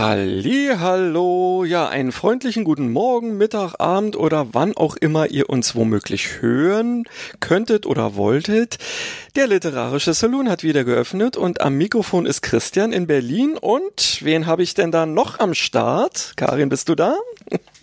Halli, hallo, ja, einen freundlichen guten Morgen, Mittag, Abend oder wann auch immer ihr uns womöglich hören könntet oder wolltet. Der literarische Saloon hat wieder geöffnet und am Mikrofon ist Christian in Berlin und wen habe ich denn da noch am Start? Karin, bist du da?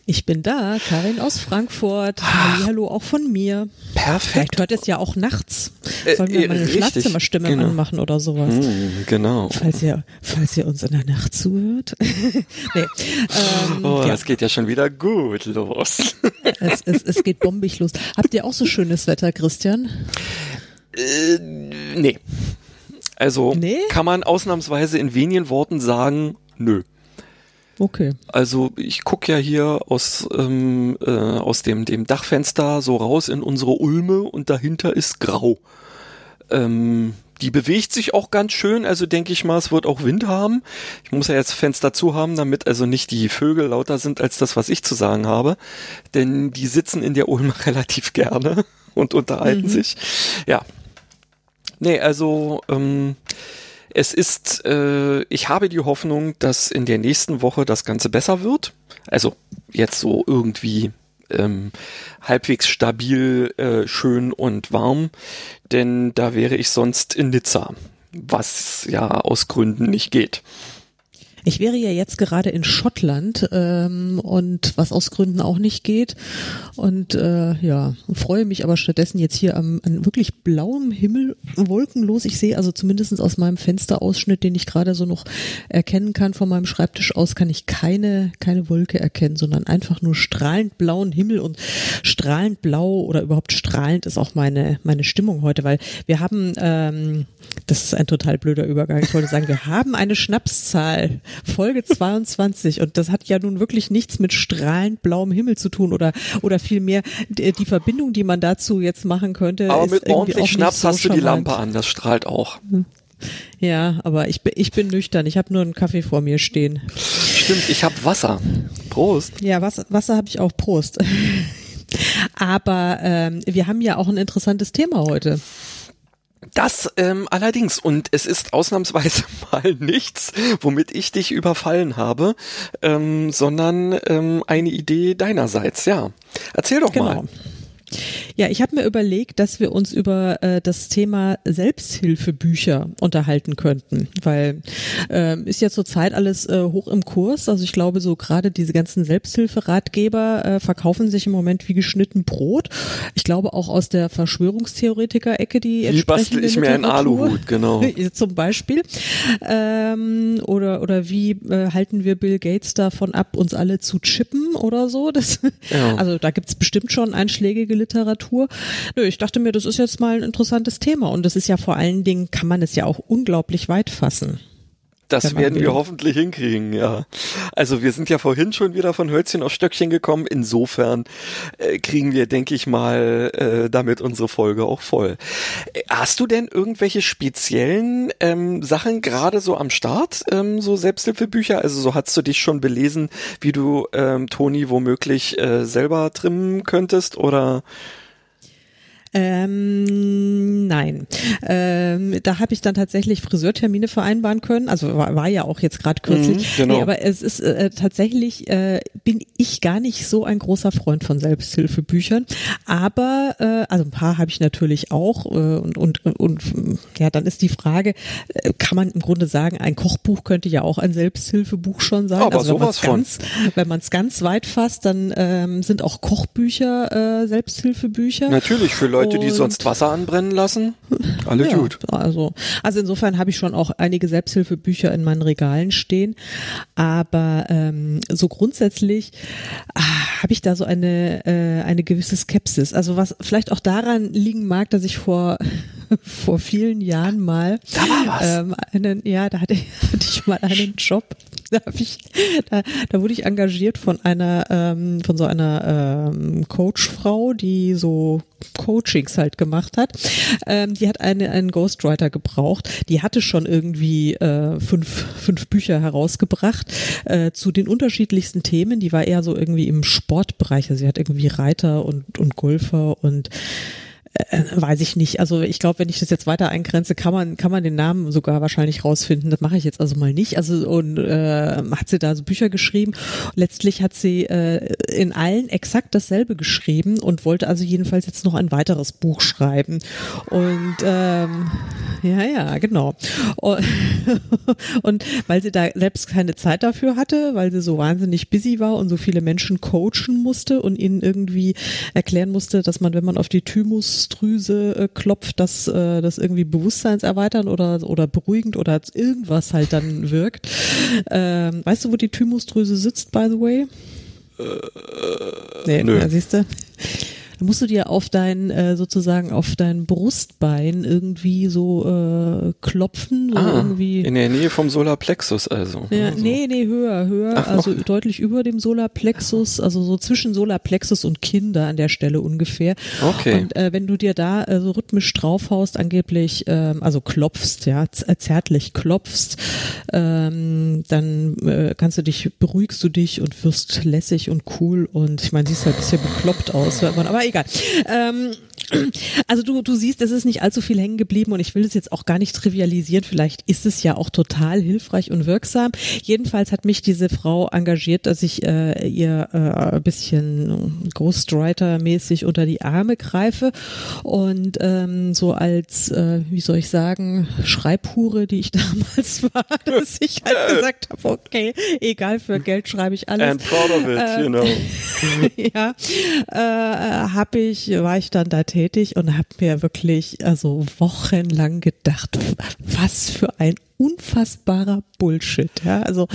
Ich bin da, Karin aus Frankfurt. Ach, Hallo auch von mir. Perfekt. Vielleicht hört es ja auch nachts. Sollen wir äh, mal eine Schlafzimmerstimme genau. anmachen oder sowas? Mm, genau. Falls ihr, falls ihr uns in der Nacht zuhört. nee. ähm, oh, ja. das geht ja schon wieder gut los. es, es, es geht bombig los. Habt ihr auch so schönes Wetter, Christian? Äh, nee. Also nee? kann man ausnahmsweise in wenigen Worten sagen, nö. Okay. Also ich gucke ja hier aus, ähm, äh, aus dem, dem Dachfenster so raus in unsere Ulme und dahinter ist grau. Ähm, die bewegt sich auch ganz schön, also denke ich mal, es wird auch Wind haben. Ich muss ja jetzt Fenster zu haben, damit also nicht die Vögel lauter sind als das, was ich zu sagen habe. Denn die sitzen in der Ulme relativ gerne und unterhalten mhm. sich. Ja. Nee, also ähm, es ist, äh, ich habe die Hoffnung, dass in der nächsten Woche das Ganze besser wird. Also jetzt so irgendwie ähm, halbwegs stabil, äh, schön und warm, denn da wäre ich sonst in Nizza, was ja aus Gründen nicht geht. Ich wäre ja jetzt gerade in Schottland ähm, und was aus Gründen auch nicht geht. Und äh, ja, freue mich aber stattdessen jetzt hier am, an wirklich blauem Himmel, wolkenlos. Ich sehe also zumindest aus meinem Fensterausschnitt, den ich gerade so noch erkennen kann von meinem Schreibtisch aus, kann ich keine, keine Wolke erkennen, sondern einfach nur strahlend blauen Himmel und strahlend blau oder überhaupt strahlend ist auch meine, meine Stimmung heute, weil wir haben, ähm, das ist ein total blöder Übergang, ich wollte sagen, wir haben eine Schnapszahl Folge 22 und das hat ja nun wirklich nichts mit strahlend blauem Himmel zu tun oder oder vielmehr die, die Verbindung, die man dazu jetzt machen könnte. Aber mit ordentlich Schnaps so hast du die Lampe an, das strahlt auch. Hm. Ja, aber ich bin, ich bin nüchtern. Ich habe nur einen Kaffee vor mir stehen. Stimmt, ich habe Wasser. Prost. Ja, Wasser, Wasser habe ich auch. Prost. aber ähm, wir haben ja auch ein interessantes Thema heute. Das ähm, allerdings, und es ist ausnahmsweise mal nichts, womit ich dich überfallen habe, ähm, sondern ähm, eine Idee deinerseits, ja. Erzähl doch genau. mal. Ja, ich habe mir überlegt, dass wir uns über äh, das Thema Selbsthilfebücher unterhalten könnten, weil äh, ist ja zurzeit alles äh, hoch im Kurs. Also ich glaube, so gerade diese ganzen Selbsthilferatgeber äh, verkaufen sich im Moment wie geschnitten Brot. Ich glaube auch aus der Verschwörungstheoretiker-Ecke die Wie bastel ich mir einen Aluhut, genau. Zum Beispiel. Ähm, oder, oder wie äh, halten wir Bill Gates davon ab, uns alle zu chippen oder so? Das, ja. Also da gibt's bestimmt schon einschlägige Literatur. Nö, ich dachte mir, das ist jetzt mal ein interessantes Thema und das ist ja vor allen Dingen, kann man es ja auch unglaublich weit fassen. Das werden wir hoffentlich hinkriegen, ja. Also wir sind ja vorhin schon wieder von Hölzchen auf Stöckchen gekommen. Insofern äh, kriegen wir, denke ich mal, äh, damit unsere Folge auch voll. Äh, hast du denn irgendwelche speziellen ähm, Sachen gerade so am Start, ähm, so Selbsthilfebücher? Also so hast du dich schon belesen, wie du ähm, Toni womöglich äh, selber trimmen könntest oder? Ähm, nein. Ähm, da habe ich dann tatsächlich Friseurtermine vereinbaren können. Also war, war ja auch jetzt gerade kürzlich. Mhm, genau. Nee, aber es ist äh, tatsächlich, äh, bin ich gar nicht so ein großer Freund von Selbsthilfebüchern. Aber, äh, also ein paar habe ich natürlich auch. Äh, und, und, und ja, dann ist die Frage, äh, kann man im Grunde sagen, ein Kochbuch könnte ja auch ein Selbsthilfebuch schon sein. Aber also wenn man es ganz, wenn man es ganz weit fasst, dann ähm, sind auch Kochbücher äh, Selbsthilfebücher. Natürlich, für Leute, Leute, die sonst Wasser anbrennen lassen. Alle ja, gut. Also, also insofern habe ich schon auch einige Selbsthilfebücher in meinen Regalen stehen. Aber ähm, so grundsätzlich ah, habe ich da so eine, äh, eine gewisse Skepsis. Also was vielleicht auch daran liegen mag, dass ich vor, vor vielen Jahren mal da war was. Ähm, einen, ja, da hatte, hatte ich mal einen Job da, hab ich, da, da wurde ich engagiert von einer, ähm, von so einer ähm, Coachfrau, die so Coachings halt gemacht hat. Ähm, die hat eine, einen Ghostwriter gebraucht. Die hatte schon irgendwie äh, fünf, fünf Bücher herausgebracht äh, zu den unterschiedlichsten Themen. Die war eher so irgendwie im Sportbereich. Also sie hat irgendwie Reiter und, und Golfer und äh, weiß ich nicht. Also ich glaube, wenn ich das jetzt weiter eingrenze, kann man kann man den Namen sogar wahrscheinlich rausfinden. Das mache ich jetzt also mal nicht. Also und äh, hat sie da so Bücher geschrieben. Letztlich hat sie äh, in allen exakt dasselbe geschrieben und wollte also jedenfalls jetzt noch ein weiteres Buch schreiben. Und ähm, ja, ja, genau. Und, und weil sie da selbst keine Zeit dafür hatte, weil sie so wahnsinnig busy war und so viele Menschen coachen musste und ihnen irgendwie erklären musste, dass man, wenn man auf die Thymus Thymusdrüse äh, klopft, dass äh, das irgendwie bewusstseinserweitern oder, oder beruhigend oder irgendwas halt dann wirkt. Ähm, weißt du, wo die Thymusdrüse sitzt, by the way? Äh, nee, nö. siehst du? Da musst du dir auf dein, äh, sozusagen auf dein Brustbein irgendwie so äh, klopfen. So ah, irgendwie. In der Nähe vom Solarplexus also. Ja, also. Nee, nee, höher, höher. Ach, also noch? deutlich über dem Solarplexus, also so zwischen Solarplexus und Kinder an der Stelle ungefähr. Okay. Und äh, wenn du dir da äh, so rhythmisch draufhaust, angeblich, ähm, also klopfst, ja, äh, zärtlich klopfst, ähm, dann äh, kannst du dich, beruhigst du dich und wirst lässig und cool und ich meine, siehst halt ein bisschen bekloppt aus, aber egal. Ähm, also du, du siehst, es ist nicht allzu viel hängen geblieben und ich will es jetzt auch gar nicht trivialisieren. Vielleicht ist es ja auch total hilfreich und wirksam. Jedenfalls hat mich diese Frau engagiert, dass ich äh, ihr äh, ein bisschen Ghostwriter-mäßig unter die Arme greife und ähm, so als, äh, wie soll ich sagen, Schreibhure, die ich damals war, dass ich halt gesagt habe, okay, egal für Geld schreibe ich alles. And proud of it, äh, you know. ja, äh, habe ich, war ich dann da tätig und habe mir wirklich also wochenlang gedacht, was für ein unfassbarer Bullshit. Ja, also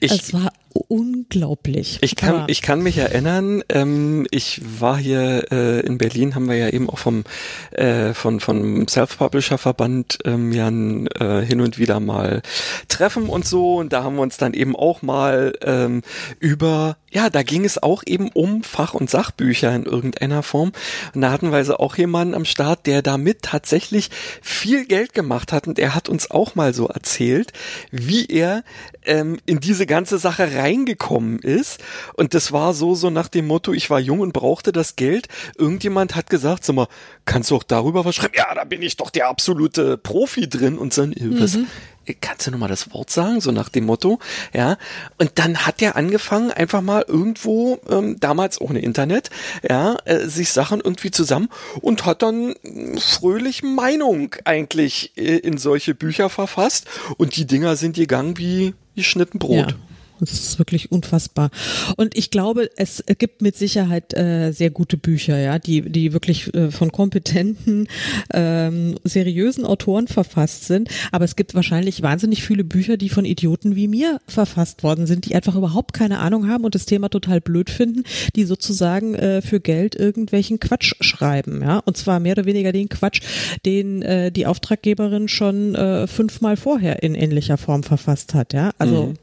ich, es war unglaublich. Ich kann, ich kann mich erinnern, ähm, ich war hier äh, in Berlin, haben wir ja eben auch vom äh, von vom Self-Publisher-Verband ähm, ja äh, hin und wieder mal Treffen und so und da haben wir uns dann eben auch mal ähm, über ja, da ging es auch eben um Fach- und Sachbücher in irgendeiner Form. Und da hatten wir also auch jemanden am Start, der damit tatsächlich viel Geld gemacht hat. Und er hat uns auch mal so erzählt, wie er ähm, in diese ganze Sache reingekommen ist. Und das war so, so nach dem Motto, ich war jung und brauchte das Geld. Irgendjemand hat gesagt, sag mal, kannst du auch darüber was schreiben? Ja, da bin ich doch der absolute Profi drin. Und so, mhm. Kannst du nochmal das Wort sagen, so nach dem Motto, ja. Und dann hat er angefangen, einfach mal irgendwo, ähm, damals ohne Internet, ja, äh, sich Sachen irgendwie zusammen und hat dann fröhlich Meinung eigentlich äh, in solche Bücher verfasst und die Dinger sind gegangen wie, wie Schnittenbrot. Ja. Das ist wirklich unfassbar. Und ich glaube, es gibt mit Sicherheit äh, sehr gute Bücher, ja, die, die wirklich äh, von kompetenten, ähm, seriösen Autoren verfasst sind. Aber es gibt wahrscheinlich wahnsinnig viele Bücher, die von Idioten wie mir verfasst worden sind, die einfach überhaupt keine Ahnung haben und das Thema total blöd finden, die sozusagen äh, für Geld irgendwelchen Quatsch schreiben, ja. Und zwar mehr oder weniger den Quatsch, den äh, die Auftraggeberin schon äh, fünfmal vorher in ähnlicher Form verfasst hat, ja. Also mhm.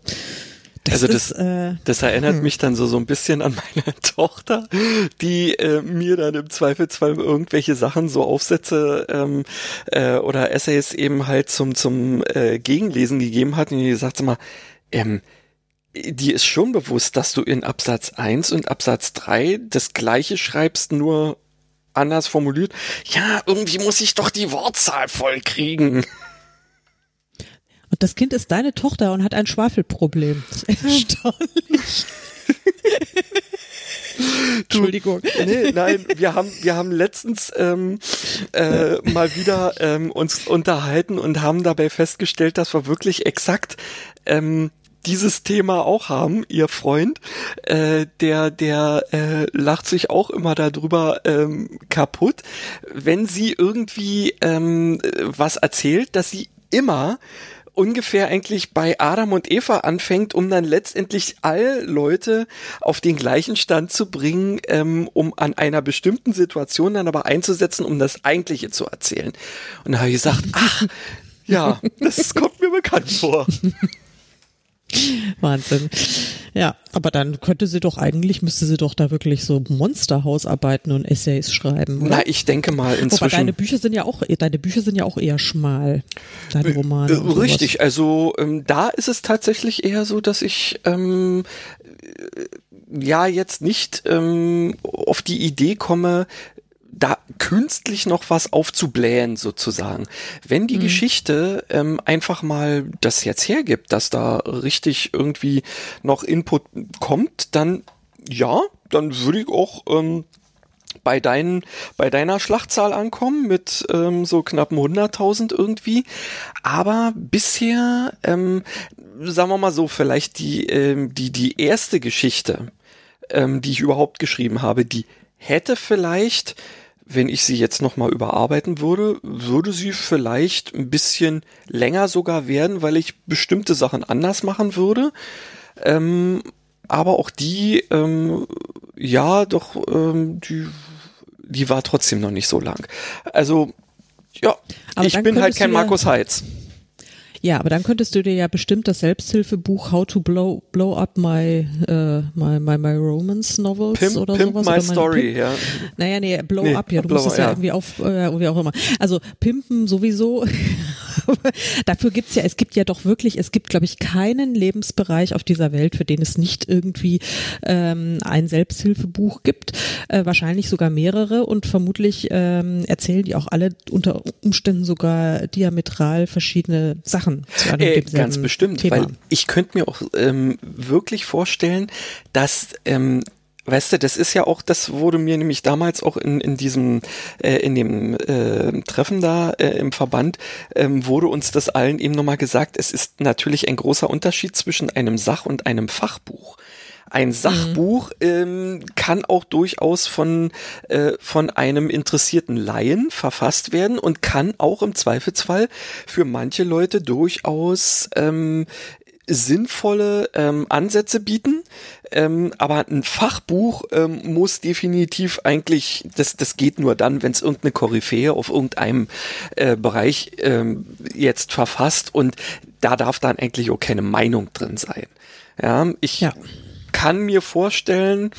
Das also das, ist, äh, das erinnert hm. mich dann so so ein bisschen an meine Tochter, die äh, mir dann im Zweifelsfall irgendwelche Sachen so Aufsätze ähm, äh, oder Essays eben halt zum zum äh, Gegenlesen gegeben hat und die sagt mal, ähm, die ist schon bewusst, dass du in Absatz 1 und Absatz 3 das gleiche schreibst, nur anders formuliert. Ja, irgendwie muss ich doch die Wortzahl voll kriegen. Und das Kind ist deine Tochter und hat ein Schwafelproblem. Das ist erstaunlich. Entschuldigung. Nee, nein, wir haben, wir haben letztens ähm, äh, mal wieder ähm, uns unterhalten und haben dabei festgestellt, dass wir wirklich exakt ähm, dieses Thema auch haben, ihr Freund, äh, der, der äh, lacht sich auch immer darüber ähm, kaputt, wenn sie irgendwie ähm, was erzählt, dass sie immer ungefähr eigentlich bei Adam und Eva anfängt, um dann letztendlich all Leute auf den gleichen Stand zu bringen, ähm, um an einer bestimmten Situation dann aber einzusetzen, um das Eigentliche zu erzählen. Und da habe ich gesagt, ach, ja, das kommt mir bekannt vor. Wahnsinn. Ja, aber dann könnte sie doch eigentlich, müsste sie doch da wirklich so Monsterhausarbeiten und Essays schreiben. Oder? Na, ich denke mal inzwischen. Wobei deine Bücher sind ja auch, deine Bücher sind ja auch eher schmal. Deine Romane. Äh, richtig, also ähm, da ist es tatsächlich eher so, dass ich ähm, äh, ja jetzt nicht ähm, auf die Idee komme, da künstlich noch was aufzublähen sozusagen. Wenn die mhm. Geschichte ähm, einfach mal das jetzt hergibt, dass da richtig irgendwie noch Input kommt, dann ja, dann würde ich auch ähm, bei, deinen, bei deiner Schlachtzahl ankommen mit ähm, so knappen 100.000 irgendwie. Aber bisher, ähm, sagen wir mal so, vielleicht die, ähm, die, die erste Geschichte, ähm, die ich überhaupt geschrieben habe, die hätte vielleicht wenn ich sie jetzt nochmal überarbeiten würde, würde sie vielleicht ein bisschen länger sogar werden, weil ich bestimmte Sachen anders machen würde. Ähm, aber auch die, ähm, ja, doch, ähm, die, die war trotzdem noch nicht so lang. Also, ja, aber ich bin halt kein Markus Heitz. Ja, aber dann könntest du dir ja bestimmt das Selbsthilfebuch How to Blow, blow Up My, uh, my, my, my Romance Novels Pimp, oder Pimp sowas. My Story, Pimp, ja. Naja, nee, Blow nee, Up, ja, du blow, musst es ja, ja irgendwie auf, äh, wie auch immer. Also Pimpen sowieso. Dafür gibt's ja, es gibt ja doch wirklich, es gibt, glaube ich, keinen Lebensbereich auf dieser Welt, für den es nicht irgendwie ähm, ein Selbsthilfebuch gibt. Äh, wahrscheinlich sogar mehrere und vermutlich ähm, erzählen die auch alle unter Umständen sogar diametral verschiedene Sachen einem äh, Ganz bestimmt, Thema. weil ich könnte mir auch ähm, wirklich vorstellen, dass ähm, Weißt du, das ist ja auch, das wurde mir nämlich damals auch in, in diesem, äh, in dem äh, Treffen da äh, im Verband, ähm, wurde uns das allen eben nochmal gesagt, es ist natürlich ein großer Unterschied zwischen einem Sach- und einem Fachbuch. Ein Sachbuch mhm. ähm, kann auch durchaus von, äh, von einem interessierten Laien verfasst werden und kann auch im Zweifelsfall für manche Leute durchaus ähm, sinnvolle ähm, Ansätze bieten, ähm, aber ein Fachbuch ähm, muss definitiv eigentlich, das, das geht nur dann, wenn es irgendeine Koryphäe auf irgendeinem äh, Bereich ähm, jetzt verfasst und da darf dann eigentlich auch keine Meinung drin sein. Ja, ich ja kann mir vorstellen,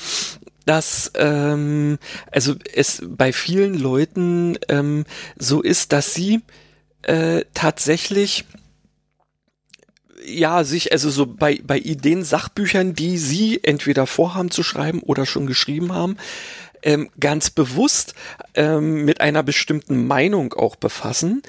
dass ähm, also es bei vielen Leuten ähm, so ist, dass sie äh, tatsächlich ja, sich, also so bei, bei Ideen, Sachbüchern, die sie entweder vorhaben zu schreiben oder schon geschrieben haben, ähm, ganz bewusst ähm, mit einer bestimmten Meinung auch befassen,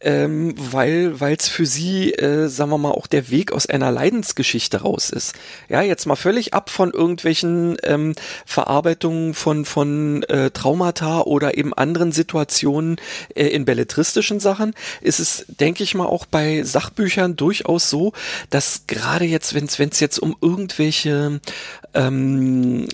ähm, weil es für sie, äh, sagen wir mal, auch der Weg aus einer Leidensgeschichte raus ist. Ja, jetzt mal völlig ab von irgendwelchen ähm, Verarbeitungen von von äh, Traumata oder eben anderen Situationen äh, in belletristischen Sachen, ist es, denke ich mal, auch bei Sachbüchern durchaus so, dass gerade jetzt, wenn es jetzt um irgendwelche ähm,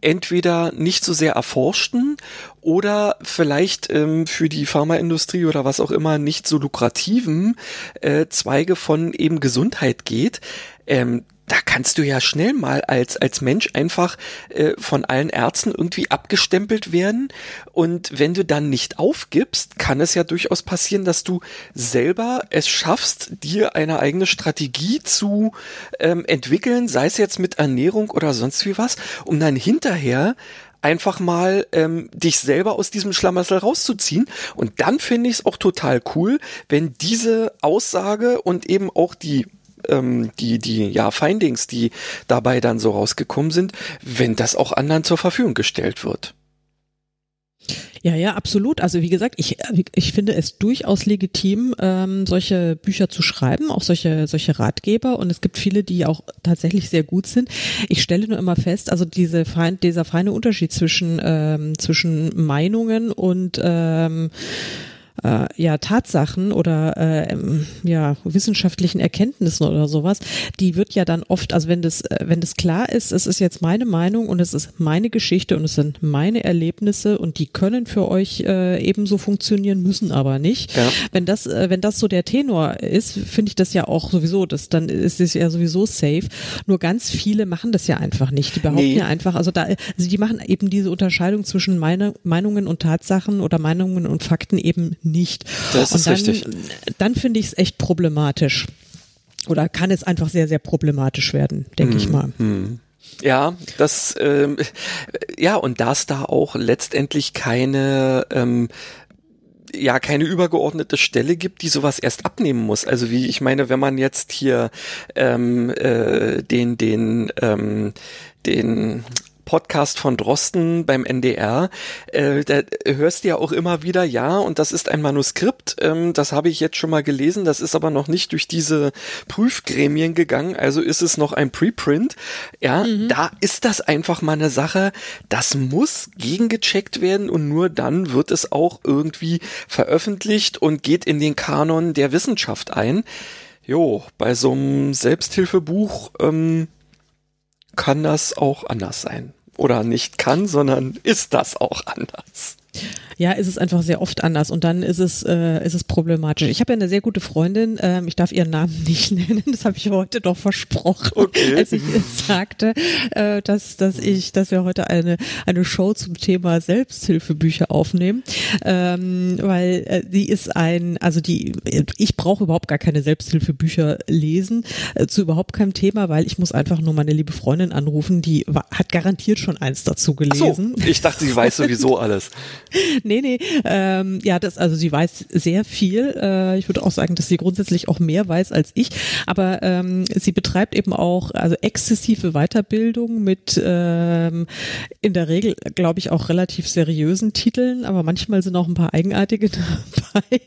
entweder nicht so sehr erforschten oder vielleicht ähm, für die Pharmaindustrie oder was auch immer nicht so lukrativen äh, Zweige von eben Gesundheit geht, ähm, da kannst du ja schnell mal als, als Mensch einfach äh, von allen Ärzten irgendwie abgestempelt werden. Und wenn du dann nicht aufgibst, kann es ja durchaus passieren, dass du selber es schaffst, dir eine eigene Strategie zu ähm, entwickeln, sei es jetzt mit Ernährung oder sonst wie was, um dann hinterher einfach mal ähm, dich selber aus diesem Schlamassel rauszuziehen. Und dann finde ich es auch total cool, wenn diese Aussage und eben auch die ähm, die, die ja, Findings, die dabei dann so rausgekommen sind, wenn das auch anderen zur Verfügung gestellt wird. Ja, ja, absolut. Also wie gesagt, ich, ich finde es durchaus legitim, ähm, solche Bücher zu schreiben, auch solche, solche Ratgeber. Und es gibt viele, die auch tatsächlich sehr gut sind. Ich stelle nur immer fest, also diese fein, dieser feine Unterschied zwischen, ähm, zwischen Meinungen und ähm, äh, ja Tatsachen oder äh, ja wissenschaftlichen Erkenntnissen oder sowas, die wird ja dann oft, also wenn das äh, wenn das klar ist, es ist jetzt meine Meinung und es ist meine Geschichte und es sind meine Erlebnisse und die können für euch äh, ebenso funktionieren, müssen aber nicht. Ja. Wenn das äh, wenn das so der Tenor ist, finde ich das ja auch sowieso, das dann ist es ja sowieso safe. Nur ganz viele machen das ja einfach nicht. Die behaupten nee. ja einfach, also da also die machen eben diese Unterscheidung zwischen meine Meinungen und Tatsachen oder Meinungen und Fakten eben nicht. Das ist dann, richtig. Dann finde ich es echt problematisch. oder kann es einfach sehr, sehr problematisch werden, denke ich mal. Ja, das ähm, ja und dass da auch letztendlich keine ähm, ja keine übergeordnete Stelle gibt, die sowas erst abnehmen muss. Also wie ich meine, wenn man jetzt hier ähm, äh, den den ähm, den Podcast von Drosten beim NDR, äh, da hörst du ja auch immer wieder, ja, und das ist ein Manuskript, ähm, das habe ich jetzt schon mal gelesen, das ist aber noch nicht durch diese Prüfgremien gegangen, also ist es noch ein Preprint. Ja, da ist das einfach mal eine Sache, das muss gegengecheckt werden und nur dann wird es auch irgendwie veröffentlicht und geht in den Kanon der Wissenschaft ein. Jo, bei so einem Selbsthilfebuch ähm, kann das auch anders sein. Oder nicht kann, sondern ist das auch anders. Ja, ist es einfach sehr oft anders und dann ist es, äh, ist es problematisch. Ich habe ja eine sehr gute Freundin, ähm, ich darf ihren Namen nicht nennen, das habe ich heute doch versprochen, Okay. als ich sagte, äh, dass, dass ich, dass wir heute eine, eine Show zum Thema Selbsthilfebücher aufnehmen, ähm, weil äh, die ist ein, also die, ich brauche überhaupt gar keine Selbsthilfebücher lesen, äh, zu überhaupt keinem Thema, weil ich muss einfach nur meine liebe Freundin anrufen, die hat garantiert schon eins dazu Ach so, gelesen. ich dachte, sie weiß sowieso alles. Nee, nee, ähm, ja, das, also sie weiß sehr viel. Äh, ich würde auch sagen, dass sie grundsätzlich auch mehr weiß als ich. Aber ähm, sie betreibt eben auch also exzessive Weiterbildung mit ähm, in der Regel, glaube ich, auch relativ seriösen Titeln, aber manchmal sind auch ein paar eigenartige dabei.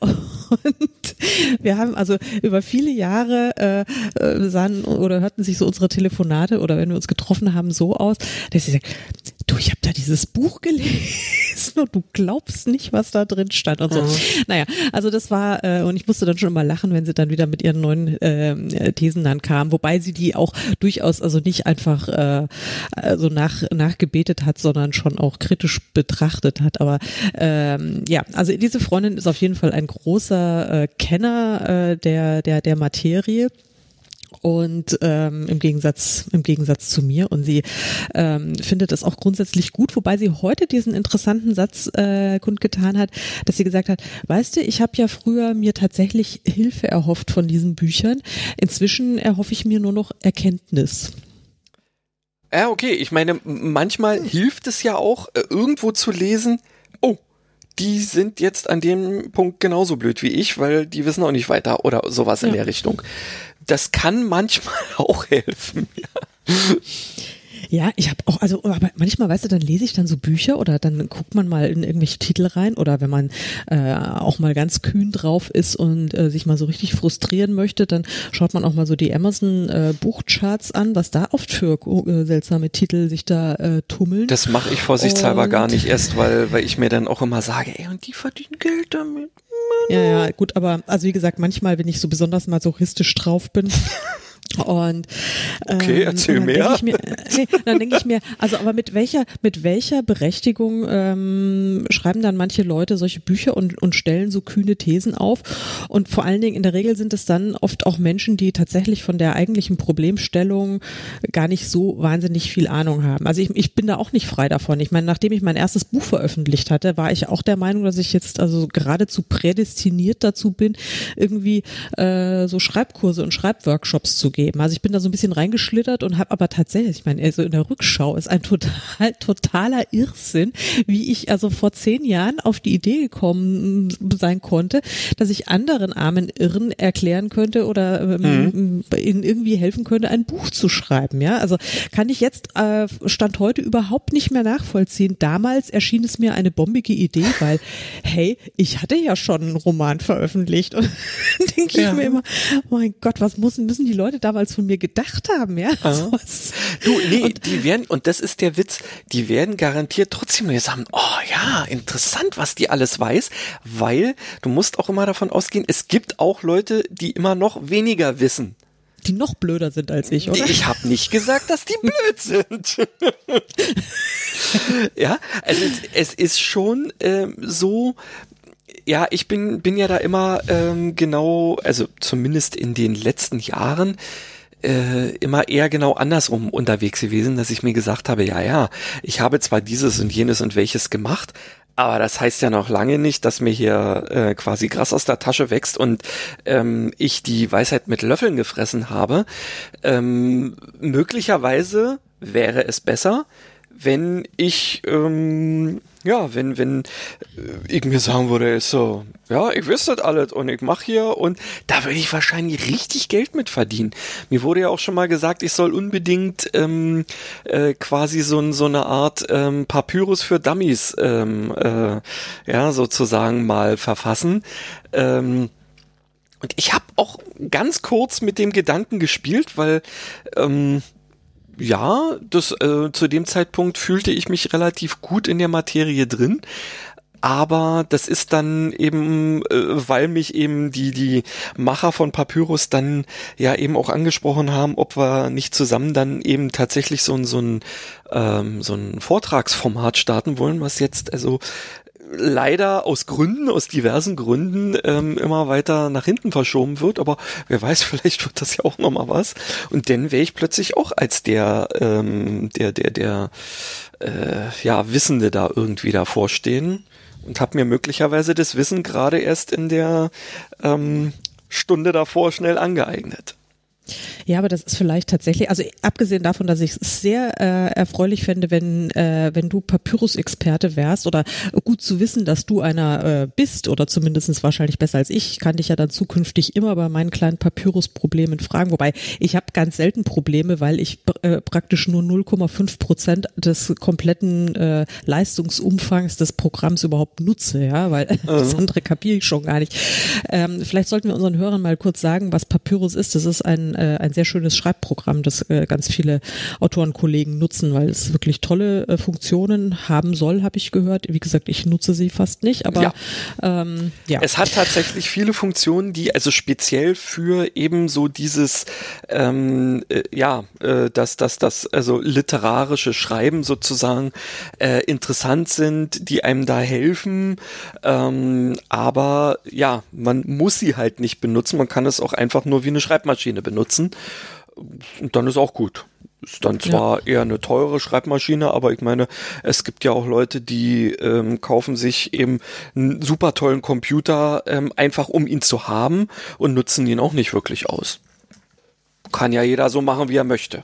Und wir haben also über viele Jahre äh, äh, sahen oder hörten sich so unsere Telefonate oder wenn wir uns getroffen haben so aus, dass sie sagt, du, ich habe da dieses Buch gelesen und du glaubst nicht, was da drin stand und so. Naja, also das war, äh, und ich musste dann schon immer lachen, wenn sie dann wieder mit ihren neuen äh, Thesen dann kam, wobei sie die auch durchaus also nicht einfach äh, also nach, nachgebetet hat, sondern schon auch kritisch betrachtet hat. Aber ähm, ja, also diese Freundin ist auf jeden Fall ein großer äh, Kenner äh, der, der, der Materie und ähm, im Gegensatz im Gegensatz zu mir und sie ähm, findet es auch grundsätzlich gut, wobei sie heute diesen interessanten Satz äh, kundgetan hat, dass sie gesagt hat, weißt du, ich habe ja früher mir tatsächlich Hilfe erhofft von diesen Büchern, inzwischen erhoffe ich mir nur noch Erkenntnis. Ja, okay. Ich meine, manchmal hilft es ja auch, äh, irgendwo zu lesen, oh, die sind jetzt an dem Punkt genauso blöd wie ich, weil die wissen auch nicht weiter oder sowas in Ja. der Richtung. Das kann manchmal auch helfen. Ja. Ja, ich habe auch, also aber manchmal, weißt du, dann lese ich dann so Bücher oder dann guckt man mal in irgendwelche Titel rein oder wenn man äh, auch mal ganz kühn drauf ist und äh, sich mal so richtig frustrieren möchte, dann schaut man auch mal so die Amazon äh, Buchcharts an, was da oft für äh, seltsame Titel sich da äh, tummeln. Das mache ich vorsichtshalber Und- gar nicht erst, weil, weil ich mir dann auch immer sage, ey, und die verdienen Geld damit. Ja, ja, gut, aber also wie gesagt, manchmal, wenn ich so besonders masochistisch drauf bin. Und ähm, Okay, erzähl und mehr. Denk mir, äh, nee, dann denke ich mir, also aber mit welcher mit welcher Berechtigung ähm, schreiben dann manche Leute solche Bücher und und stellen so kühne Thesen auf und vor allen Dingen in der Regel sind es dann oft auch Menschen, die tatsächlich von der eigentlichen Problemstellung gar nicht so wahnsinnig viel Ahnung haben. Also ich, ich bin da auch nicht frei davon. Ich meine, nachdem ich mein erstes Buch veröffentlicht hatte, war ich auch der Meinung, dass ich jetzt also geradezu prädestiniert dazu bin, irgendwie äh, so Schreibkurse und Schreibworkshops zu geben. Also ich bin da so ein bisschen reingeschlittert und habe aber tatsächlich, ich meine, also in der Rückschau ist ein total totaler Irrsinn, wie ich also vor zehn Jahren auf die Idee gekommen sein konnte, dass ich anderen armen Irren erklären könnte oder ähm, ihnen irgendwie helfen könnte, ein Buch zu schreiben. Ja, also kann ich jetzt äh, stand heute überhaupt nicht mehr nachvollziehen. Damals erschien es mir eine bombige Idee, weil hey, ich hatte ja schon einen Roman veröffentlicht und denke ich Ja. mir immer, mein Gott, was müssen müssen die Leute damals von mir gedacht haben, ja? Du, nee, die werden, und das ist der Witz, die werden garantiert trotzdem nur sagen, oh ja, interessant, was die alles weiß, weil du musst auch immer davon ausgehen, es gibt auch Leute, die immer noch weniger wissen. die noch blöder sind als ich, oder? Ich habe nicht gesagt, dass die blöd sind. ja, also es, es ist schon ähm, so, ja, ich bin, bin ja da immer ähm, genau, also zumindest in den letzten Jahren, äh, immer eher genau andersrum unterwegs gewesen, dass ich mir gesagt habe, ja, ja, ich habe zwar dieses und jenes und welches gemacht, Aber das heißt ja noch lange nicht, dass mir hier äh, quasi Gras aus der Tasche wächst und ähm, ich die Weisheit mit Löffeln gefressen habe. Ähm, möglicherweise wäre es besser, wenn ich, ähm, ja, wenn, wenn äh, ich mir sagen würde, ist so, ja, ich wüsste das alles und ich mache hier und da würde ich wahrscheinlich richtig Geld mit verdienen. Mir wurde ja auch schon mal gesagt, ich soll unbedingt ähm, äh, quasi so, so eine Art ähm, Papyrus für Dummies, ähm, äh, ja, sozusagen mal verfassen. Ähm, und ich habe auch ganz kurz mit dem Gedanken gespielt, weil ähm, ja, das äh, zu dem Zeitpunkt fühlte ich mich relativ gut in der Materie drin. Aber das ist dann eben, äh, weil mich eben die, die Macher von Papyrus dann ja eben auch angesprochen haben, ob wir nicht zusammen dann eben tatsächlich so ein, so ein, ähm, so ein Vortragsformat starten wollen, was jetzt also leider aus Gründen, aus diversen Gründen ähm, immer weiter nach hinten verschoben wird. Aber wer weiß, vielleicht wird das ja auch nochmal was. Und dann wäre ich plötzlich auch als der, ähm, der, der, der, äh, ja, Wissende da irgendwie davor stehen und habe mir möglicherweise das Wissen gerade erst in der ähm, Stunde davor schnell angeeignet. Ja, aber das ist vielleicht tatsächlich, also abgesehen davon, dass ich es sehr äh, erfreulich fände, wenn, äh, wenn du Papyrus-Experte wärst oder gut zu wissen, dass du einer äh, bist oder zumindestens wahrscheinlich besser als ich, kann dich ja dann zukünftig immer bei meinen kleinen Papyrus-Problemen fragen. Wobei ich habe ganz selten Probleme, weil ich äh, praktisch nur 0,5 Prozent des kompletten äh, Leistungsumfangs des Programms überhaupt nutze, ja, weil mhm. das andere kapiere ich schon gar nicht. Ähm, vielleicht sollten wir unseren Hörern mal kurz sagen, was Papyrus ist. Das ist ein äh, ein sehr schönes Schreibprogramm, das äh, ganz viele Autorenkollegen nutzen, weil es wirklich tolle äh, Funktionen haben soll, habe ich gehört. Wie gesagt, ich nutze sie fast nicht, aber ja. Ähm, ja. Es hat tatsächlich viele Funktionen, die also speziell für eben so dieses ähm, äh, ja, äh, dass das das also literarische Schreiben sozusagen äh, interessant sind, die einem da helfen. Ähm, aber ja, man muss sie halt nicht benutzen. Man kann es auch einfach nur wie eine Schreibmaschine benutzen benutzen. Und dann ist auch gut. Ist dann zwar ja. eher eine teure Schreibmaschine, aber ich meine, es gibt ja auch Leute, die ähm, kaufen sich eben einen super tollen Computer, ähm, einfach um ihn zu haben und nutzen ihn auch nicht wirklich aus. Kann ja jeder so machen, wie er möchte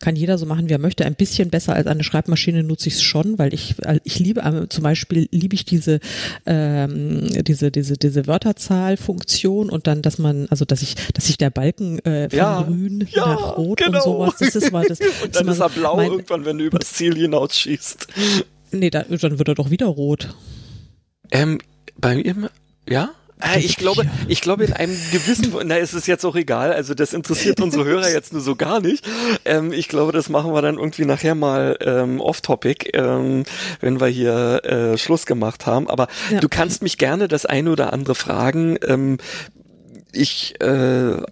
kann jeder so machen, wie er möchte. Ein bisschen besser als eine Schreibmaschine nutze ich es schon, weil ich, ich liebe äh, zum Beispiel liebe ich diese, ähm, diese, diese, diese Wörterzahlfunktion und dann, dass man, also dass ich, dass sich der Balken äh, von ja, grün ja, nach rot genau. und sowas. Das ist mal das. und dann ist er blau mein, irgendwann, wenn du übers Ziel hinausschießt. Nee, da, dann wird er doch wieder rot. Ähm, bei mir, ja? Äh, ich glaube, ich glaube in einem gewissen, na ist es jetzt auch egal, also das interessiert unsere Hörer jetzt nur so gar nicht. Ähm, ich glaube, das machen wir dann irgendwie nachher mal ähm, off-topic, ähm, wenn wir hier äh, Schluss gemacht haben. Aber ja. du kannst mich gerne das eine oder andere fragen. Ähm, ich äh,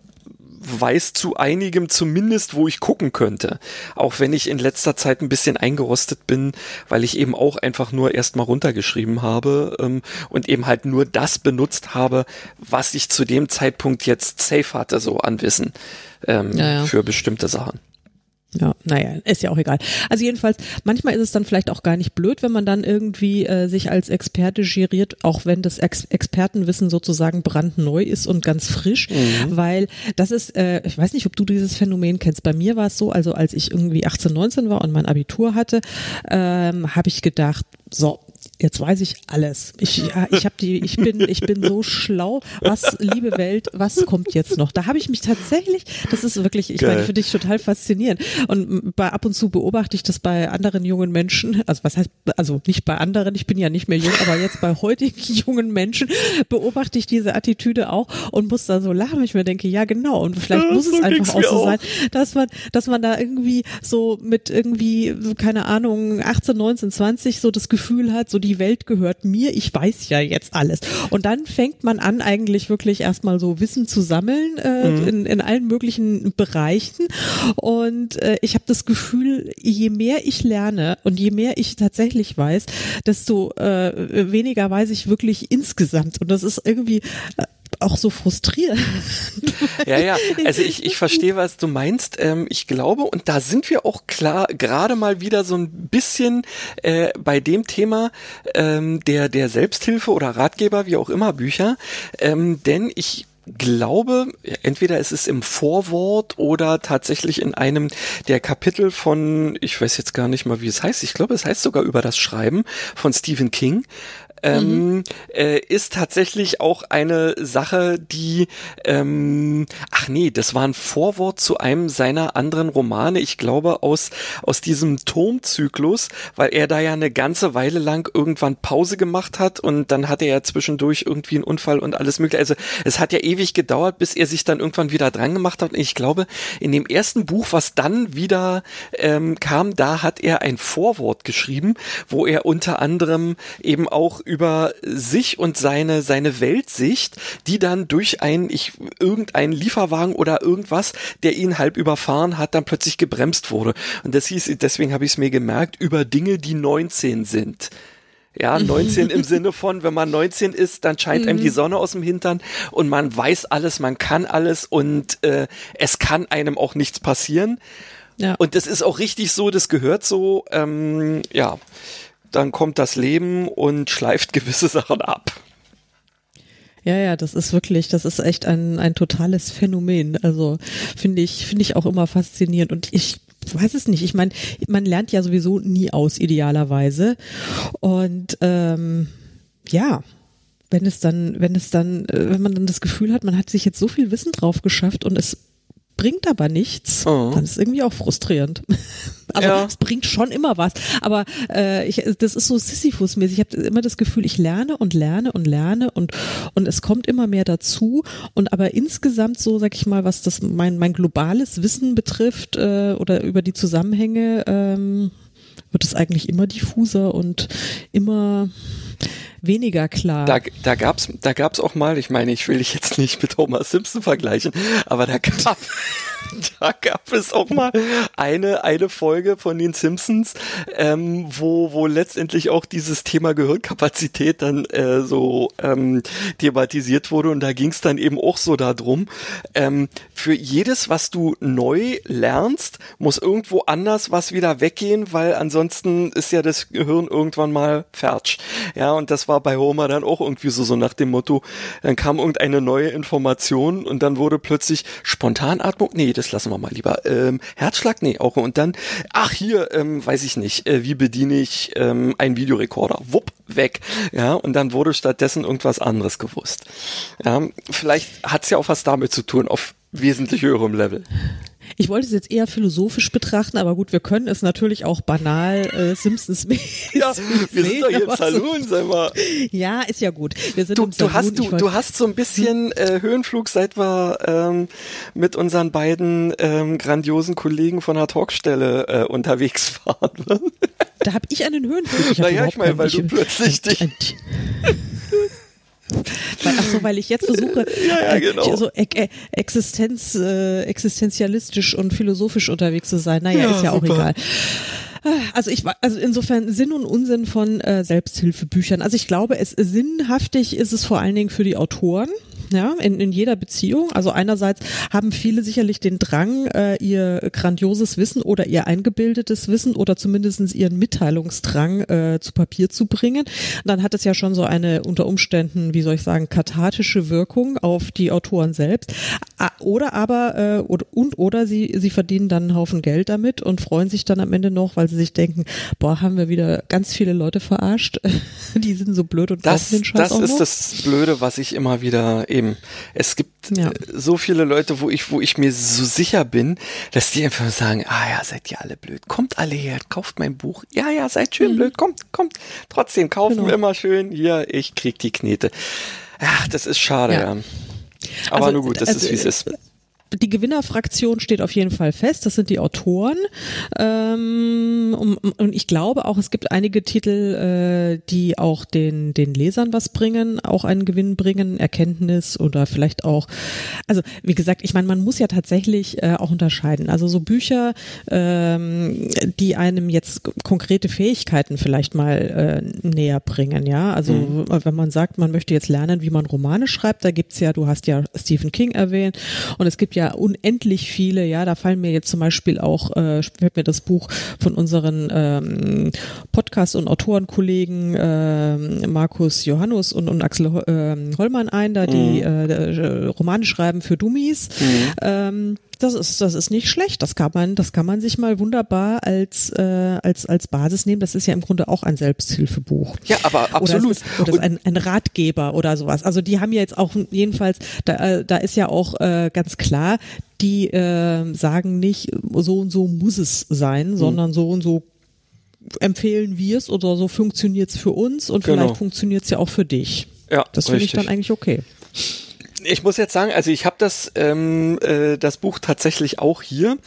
weiß zu einigem zumindest, wo ich gucken könnte. Auch wenn ich in letzter Zeit ein bisschen eingerostet bin, weil ich eben auch einfach nur erstmal runtergeschrieben habe ähm, und eben halt nur das benutzt habe, was ich zu dem Zeitpunkt jetzt safe hatte, so an Wissen ähm, ja, ja. für bestimmte Sachen. Ja, naja, ist ja auch egal. Also jedenfalls, manchmal ist es dann vielleicht auch gar nicht blöd, wenn man dann irgendwie äh, sich als Experte geriert, auch wenn das Ex Expertenwissen sozusagen brandneu ist und ganz frisch, mhm. weil das ist, äh, ich weiß nicht, ob du dieses Phänomen kennst. Bei mir war es so, also als ich irgendwie 18, 19 war und mein Abitur hatte, ähm, habe ich gedacht, so, jetzt weiß ich alles. Ich, ja, ich habe die, ich bin, ich bin so schlau. Was, liebe Welt, was kommt jetzt noch? Da habe ich mich tatsächlich, das ist wirklich, ich Geil. meine, für dich total faszinierend. Und bei ab und zu beobachte ich das bei anderen jungen Menschen. Also was heißt, also nicht bei anderen, ich bin ja nicht mehr jung, aber jetzt bei heutigen jungen Menschen beobachte ich diese Attitüde auch und muss da so lachen. Ich mir denke, ja genau. Und vielleicht ja, muss es einfach auch so sein, dass man, dass man da irgendwie so mit irgendwie, keine Ahnung, 18, 19, 20 so das Gefühl hat, so die Welt gehört mir, ich weiß ja jetzt alles. Und dann fängt man an, eigentlich wirklich erstmal so Wissen zu sammeln äh, mhm. in, in allen möglichen Bereichen. Und äh, ich habe das Gefühl, je mehr ich lerne und je mehr ich tatsächlich weiß, desto äh, weniger weiß ich wirklich insgesamt. Und das ist irgendwie auch so frustrierend. Ja, ja, also ich, ich verstehe, was du meinst. Ähm, ich glaube, und da sind wir auch klar, gerade mal wieder so ein bisschen äh, bei dem Thema ähm, der, der Selbsthilfe oder Ratgeber, wie auch immer, Bücher. Ähm, denn ich glaube, entweder ist es im Vorwort oder tatsächlich in einem der Kapitel von, ich weiß jetzt gar nicht mal, wie es heißt, ich glaube, es heißt sogar über das Schreiben von Stephen King, ähm, mhm. äh, ist tatsächlich auch eine Sache, die, ähm, ach nee, das war ein Vorwort zu einem seiner anderen Romane, ich glaube aus, aus diesem Turmzyklus, weil er da ja eine ganze Weile lang irgendwann Pause gemacht hat und dann hatte er zwischendurch irgendwie einen Unfall und alles mögliche. Also es hat ja ewig gedauert, bis er sich dann irgendwann wieder dran gemacht hat. Und ich glaube, in dem ersten Buch, was dann wieder ähm, kam, da hat er ein Vorwort geschrieben, wo er unter anderem eben auch über sich und seine, seine Weltsicht, die dann durch ein, ich, irgendein Lieferwagen oder irgendwas, der ihn halb überfahren hat, dann plötzlich gebremst wurde. Und das hieß, deswegen habe ich es mir gemerkt, über Dinge, die 19 sind. Ja, 19 im Sinne von, wenn man 19 ist, dann scheint einem die mhm. Sonne aus dem Hintern und man weiß alles, man kann alles und äh, es kann einem auch nichts passieren. Ja. Und das ist auch richtig so, das gehört so, ähm, ja dann kommt das Leben und schleift gewisse Sachen ab. Ja, ja, das ist wirklich, das ist echt ein, ein totales Phänomen. Also finde ich, finde ich auch immer faszinierend. Und ich weiß es nicht. Ich meine, man lernt ja sowieso nie aus, idealerweise. Und ähm, ja, wenn es dann, wenn es dann, äh, wenn man dann das Gefühl hat, man hat sich jetzt so viel Wissen drauf geschafft und es bringt aber nichts, oh. dann ist irgendwie auch frustrierend. Also ja. es bringt schon immer was, aber äh, ich, das ist so Sisyphus-mäßig. Ich habe immer das Gefühl, ich lerne und lerne und lerne und und es kommt immer mehr dazu. Und aber insgesamt so, sag ich mal, was das mein mein globales Wissen betrifft äh, oder über die Zusammenhänge, ähm, wird es eigentlich immer diffuser und immer weniger klar. Da, da gab's, da gab's auch mal, ich meine, ich will dich jetzt nicht mit Homer Simpson vergleichen, aber da gab, da gab es auch mal eine, eine Folge von den Simpsons, ähm, wo, wo letztendlich auch dieses Thema Gehirnkapazität dann äh, so ähm, thematisiert wurde und da ging es dann eben auch so darum, ähm, für jedes, was du neu lernst, muss irgendwo anders was wieder weggehen, weil ansonsten ist ja das Gehirn irgendwann mal fertig. Ja, und das war bei Homer dann auch irgendwie so, so nach dem Motto, dann kam irgendeine neue Information und dann wurde plötzlich Spontanatmung, nee, das lassen wir mal lieber. Ähm, Herzschlag, nee, auch. Und dann, ach hier, ähm, weiß ich nicht, äh, wie bediene ich ähm, einen Videorekorder? Wupp, weg. Ja, und dann wurde stattdessen irgendwas anderes gewusst. Ja, vielleicht hat's ja auch was damit zu tun, auf wesentlich höherem Level. Ich wollte es jetzt eher philosophisch betrachten, aber gut, wir können es natürlich auch banal äh, Simpsons Ja, wir sind doch hier im Saloon, so, sag mal. Ja, ist ja gut. Wir sind du, im Saloon. Du hast, du, du hast so ein bisschen äh, Höhenflug, seit wir ähm, mit unseren beiden ähm, grandiosen Kollegen von der Talkstelle äh, unterwegs waren. da habe ich einen Höhenflug. Ich naja, ich meine, weil du plötzlich dich... Weil, ach so, weil ich jetzt versuche, ja, ja, genau. so e Existenz, äh, existenzialistisch und philosophisch unterwegs zu sein. Naja, ja, ist ja super. auch egal. Also ich also insofern Sinn und Unsinn von äh, Selbsthilfebüchern. Also ich glaube, es sinnhaftig ist es vor allen Dingen für die Autoren ja, in, in jeder Beziehung. Also einerseits haben viele sicherlich den Drang, äh, ihr grandioses Wissen oder ihr eingebildetes Wissen oder zumindestens ihren Mitteilungsdrang äh, zu Papier zu bringen. Dann hat es ja schon so eine unter Umständen, wie soll ich sagen, kathartische Wirkung auf die Autoren selbst. Oder aber, äh, und, und oder sie, sie verdienen dann einen Haufen Geld damit und freuen sich dann am Ende noch, weil sie sich denken, boah, haben wir wieder ganz viele Leute verarscht. die sind so blöd und das, kaufen den Scheiß Das ist noch. das Blöde, was ich immer wieder eben. Es gibt ja. Äh, so viele Leute, wo ich, wo ich mir so sicher bin, dass die einfach sagen, ah ja, seid ihr alle blöd. Kommt alle her, kauft mein Buch. Ja, ja, seid schön mhm. blöd. Kommt, kommt. Trotzdem, kaufen genau. immer schön. Hier, ich krieg die Knete. Ach, das ist schade, ja. ja. Aber also, nur gut, das also, ist, wie es ist die Gewinnerfraktion steht auf jeden Fall fest. Das sind die Autoren. Ähm, und ich glaube auch, es gibt einige Titel, äh, die auch den, den Lesern was bringen, auch einen Gewinn bringen, Erkenntnis oder vielleicht auch, also wie gesagt, ich meine, man muss ja tatsächlich äh, auch unterscheiden. Also so Bücher, ähm, die einem jetzt konkrete Fähigkeiten vielleicht mal äh, näher bringen, ja. Also mhm. wenn man sagt, man möchte jetzt lernen, wie man Romane schreibt, da gibt's ja, du hast ja Stephen King erwähnt und es gibt ja unendlich viele, ja, da fallen mir jetzt zum Beispiel auch, äh, fällt mir das Buch von unseren ähm, Podcast- und Autorenkollegen äh, Markus Johannes und, und Axel äh, Hollmann ein, da die mhm. äh, Romane schreiben für Dummies. Mhm. Ähm, das ist, das ist nicht schlecht. Das kann man, das kann man sich mal wunderbar als, äh, als, als Basis nehmen. Das ist ja im Grunde auch ein Selbsthilfebuch. Ja, aber absolut. Oder ist, oder ein, ein Ratgeber oder sowas. Also die haben ja jetzt auch jedenfalls, da, äh, da ist ja auch äh, ganz klar, die äh, sagen nicht, so und so muss es sein, mhm. sondern so und so empfehlen wir es oder so funktioniert es für uns und genau. vielleicht funktioniert es ja auch für dich. Ja, das finde ich dann eigentlich okay ich muss jetzt sagen, also ich habe das, ähm, äh, das Buch tatsächlich auch hier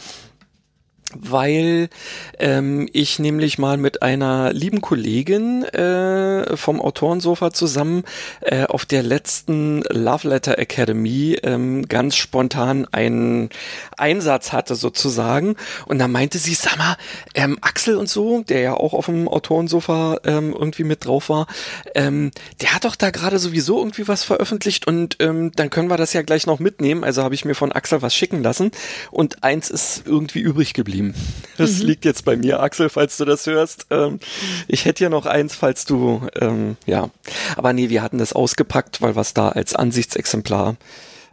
weil ähm, ich nämlich mal mit einer lieben Kollegin äh, vom Autorensofa zusammen äh, auf der letzten Love Letter Academy ähm, ganz spontan einen Einsatz hatte sozusagen. Und da meinte sie, sag mal, ähm, Axel und so, der ja auch auf dem Autorensofa ähm, irgendwie mit drauf war, ähm, der hat doch da gerade sowieso irgendwie was veröffentlicht und ähm, dann können wir das ja gleich noch mitnehmen. Also habe ich mir von Axel was schicken lassen. Und eins ist irgendwie übrig geblieben geblieben. Das mhm. liegt jetzt bei mir, Axel, falls du das hörst. Ähm, ich hätte ja noch eins, falls du, ähm, ja. Aber nee, wir hatten das ausgepackt, weil was da als Ansichtsexemplar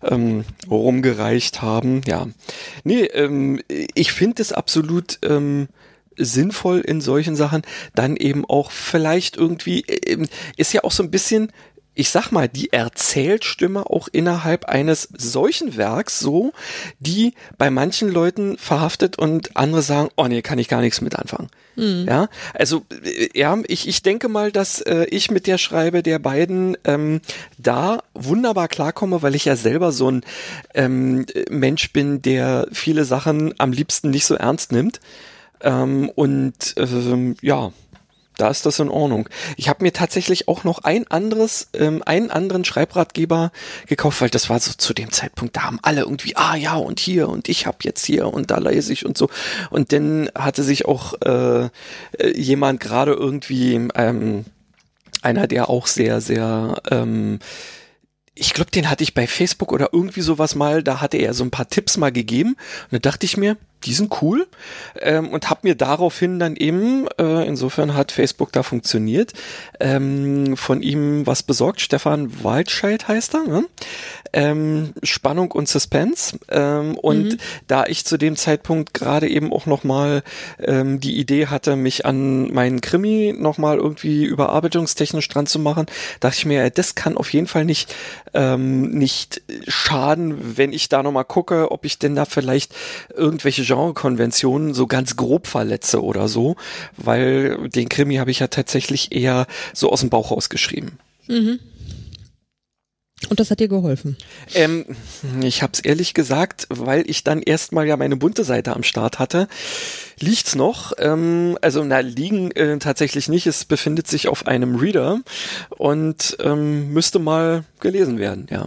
ähm, rumgereicht haben. Ja. Nee, ähm, ich finde es absolut ähm, sinnvoll in solchen Sachen, dann eben auch vielleicht irgendwie, äh, ist ja auch so ein bisschen ich sag mal, die Erzählstimme auch innerhalb eines solchen Werks so, die bei manchen Leuten verhaftet und andere sagen, oh nee, kann ich gar nichts mit anfangen. Mhm. Ja, also ja, ich, ich denke mal, dass äh, ich mit der Schreibe der beiden ähm, da wunderbar klarkomme, weil ich ja selber so ein ähm, Mensch bin, der viele Sachen am liebsten nicht so ernst nimmt. Ähm, und ähm, ja, da ist das in Ordnung. Ich habe mir tatsächlich auch noch ein anderes, ähm, einen anderen Schreibratgeber gekauft, weil das war so zu dem Zeitpunkt, da haben alle irgendwie, ah ja, und hier und ich habe jetzt hier und da lese ich und so. Und dann hatte sich auch äh, jemand gerade irgendwie, ähm, einer, der auch sehr, sehr ähm, ich glaube, den hatte ich bei Facebook oder irgendwie sowas mal, da hatte er so ein paar Tipps mal gegeben. Und da dachte ich mir, die sind cool ähm, und habe mir daraufhin dann eben, äh, insofern hat Facebook da funktioniert, ähm, von ihm was besorgt. Stefan Waldscheid heißt er. Ne? Ähm, Spannung und Suspense. Ähm, und mhm. da ich zu dem Zeitpunkt gerade eben auch nochmal ähm, die Idee hatte, mich an meinen Krimi nochmal irgendwie überarbeitungstechnisch dran zu machen, dachte ich mir, das kann auf jeden Fall nicht, ähm, nicht schaden, wenn ich da nochmal gucke, ob ich denn da vielleicht irgendwelche Genrekonventionen so ganz grob verletze oder so, weil den Krimi habe ich ja tatsächlich eher so aus dem Bauch rausgeschrieben. Mhm. Und das hat dir geholfen? Ähm, ich habe es ehrlich gesagt, weil ich dann erstmal ja meine bunte Seite am Start hatte, liegt's noch. Ähm, also na liegen äh, tatsächlich nicht. Es befindet sich auf einem Reader und ähm, müsste mal gelesen werden. Ja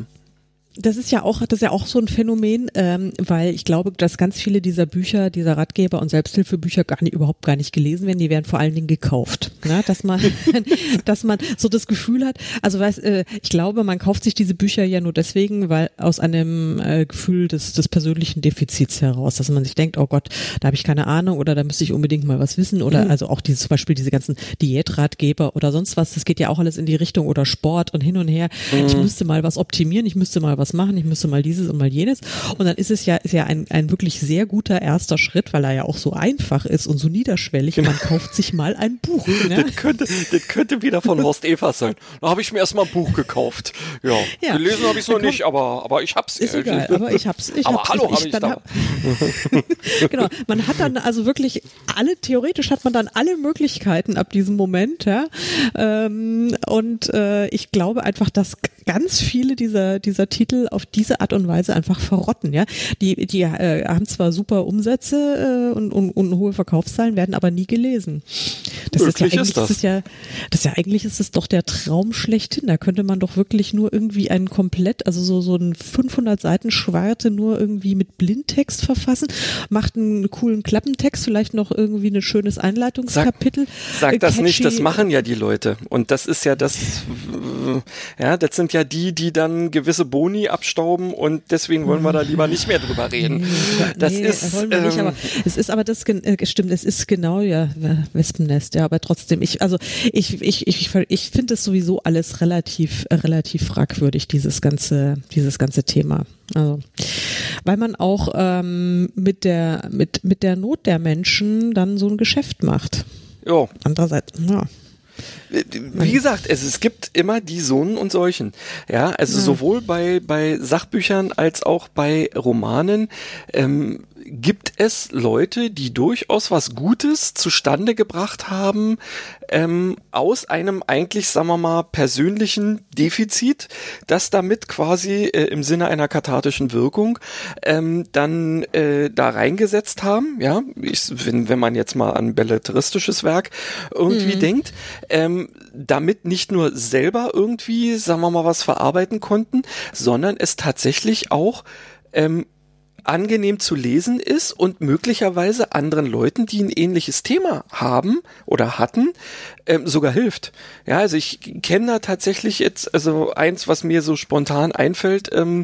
das ist ja auch, das ist ja auch so ein Phänomen, ähm, weil ich glaube, dass ganz viele dieser Bücher, dieser Ratgeber und Selbsthilfebücher gar nicht, überhaupt gar nicht gelesen werden. Die werden vor allen Dingen gekauft, ne? dass man, dass man so das Gefühl hat. Also weiß, äh, ich glaube, man kauft sich diese Bücher ja nur deswegen, weil aus einem äh, Gefühl des, des persönlichen Defizits heraus, dass man sich denkt, oh Gott, da habe ich keine Ahnung oder da müsste ich unbedingt mal was wissen oder mhm. also auch diese zum Beispiel diese ganzen Diätratgeber oder sonst was. Das geht ja auch alles in die Richtung oder Sport und hin und her. Mhm. Ich müsste mal was optimieren, ich müsste mal was was machen, ich müsste mal dieses und mal jenes. Und dann ist es ja, ist ja ein, ein wirklich sehr guter erster Schritt, weil er ja auch so einfach ist und so niederschwellig. Genau. Man kauft sich mal ein Buch. Ne? Das, könnte, das könnte wieder von Horst Evers sein. Da habe ich mir erstmal ein Buch gekauft. Ja, ja. gelesen habe ich es noch nicht, aber, aber ich hab's. Ist egal, aber ich hab's. Ich aber hab's, hallo habe ich, ich da. genau, man hat dann also wirklich alle, theoretisch hat man dann alle Möglichkeiten ab diesem Moment, ja. Ähm, und äh, ich glaube einfach, dass ganz viele dieser, dieser Titel auf diese Art und Weise einfach verrotten, ja. Die, die äh, haben zwar super Umsätze äh, und, und, und hohe Verkaufszahlen, werden aber nie gelesen. Das ist ja eigentlich ist das. Ist ja, das ja eigentlich ist es doch der Traum schlechthin. Da könnte man doch wirklich nur irgendwie einen komplett, also so, so ein 500 Seiten Schwarte nur irgendwie mit Blindtext verfassen, macht einen coolen Klappentext, vielleicht noch irgendwie ein schönes Einleitungskapitel. Sag, sag das nicht, das machen ja die Leute. Und das ist ja das, ja, das sind ja die, die dann gewisse Boni abstauben und deswegen wollen wir da lieber nicht mehr drüber reden. Das nee, ist, wollen wir nicht, ähm, aber es ist aber das äh, stimmt, es ist genau ja Wespennest, ja, aber trotzdem, ich also ich ich ich ich finde es sowieso alles relativ relativ fragwürdig dieses ganze dieses ganze Thema. Also, weil man auch ähm, mit der mit mit der Not der Menschen dann so ein Geschäft macht. Ja. Andererseits, ja. Wie gesagt, es, es gibt immer die Sohn und solchen. Ja, also ja. sowohl bei, bei Sachbüchern als auch bei Romanen. Ähm, gibt es Leute, die durchaus was Gutes zustande gebracht haben, ähm, aus einem eigentlich, sagen wir mal, persönlichen Defizit, das damit quasi äh, im Sinne einer kathartischen Wirkung ähm, dann äh, da reingesetzt haben. Ja, ich, wenn, wenn man jetzt mal an belletristisches Werk irgendwie mhm. denkt, ähm, damit nicht nur selber irgendwie, sagen wir mal, was verarbeiten konnten, sondern es tatsächlich auch ähm, angenehm zu lesen ist und möglicherweise anderen Leuten, die ein ähnliches Thema haben oder hatten, ähm, sogar hilft. Ja, also ich kenne da tatsächlich jetzt, also eins, was mir so spontan einfällt, ähm,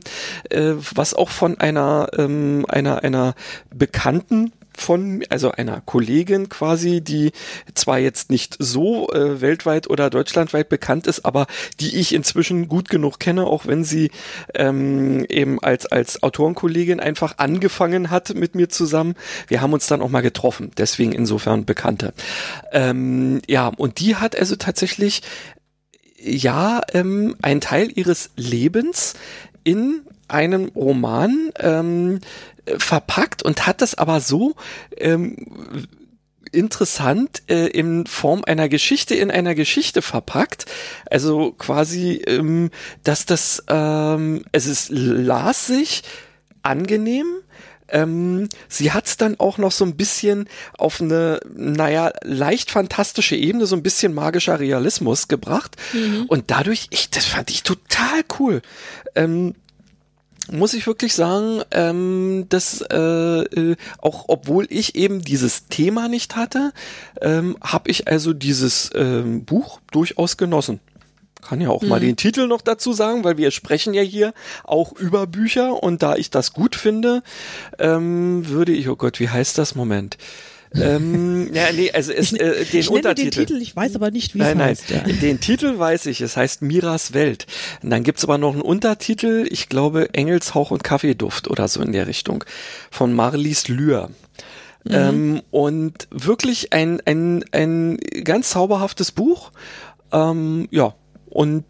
äh, was auch von einer, ähm, einer, einer Bekannten von, also einer Kollegin quasi, die zwar jetzt nicht so äh, weltweit oder deutschlandweit bekannt ist, aber die ich inzwischen gut genug kenne, auch wenn sie ähm, eben als, als Autorenkollegin einfach angefangen hat mit mir zusammen. Wir haben uns dann auch mal getroffen, deswegen insofern Bekannte. Ähm, ja, und die hat also tatsächlich ja ähm, einen Teil ihres Lebens in einem Roman ähm, verpackt und hat das aber so ähm, interessant äh, in Form einer Geschichte in einer Geschichte verpackt. Also quasi, ähm, dass das, ähm, es ist las sich angenehm. Ähm, sie hat es dann auch noch so ein bisschen auf eine, naja, leicht fantastische Ebene, so ein bisschen magischer Realismus gebracht. Mhm. Und dadurch, ich, das fand ich total cool. Ähm, muss ich wirklich sagen, ähm, dass äh, äh, auch obwohl ich eben dieses Thema nicht hatte, ähm, habe ich also dieses ähm, Buch durchaus genossen. Kann ja auch mhm. mal den Titel noch dazu sagen, weil wir sprechen ja hier auch über Bücher und da ich das gut finde, ähm, würde ich, oh Gott, wie heißt das? Moment ähm, ja, nee, also es, ich, äh, den ich Untertitel. Den Titel, ich weiß aber nicht, wie nein, es heißt. Nein, ja. den Titel weiß ich. Es heißt Miras Welt. Und dann gibt's aber noch einen Untertitel, ich glaube Engelshauch und Kaffeeduft oder so in der Richtung, von Marlies Lühr. Mhm. Ähm, und wirklich ein, ein, ein ganz zauberhaftes Buch. Ähm, ja, und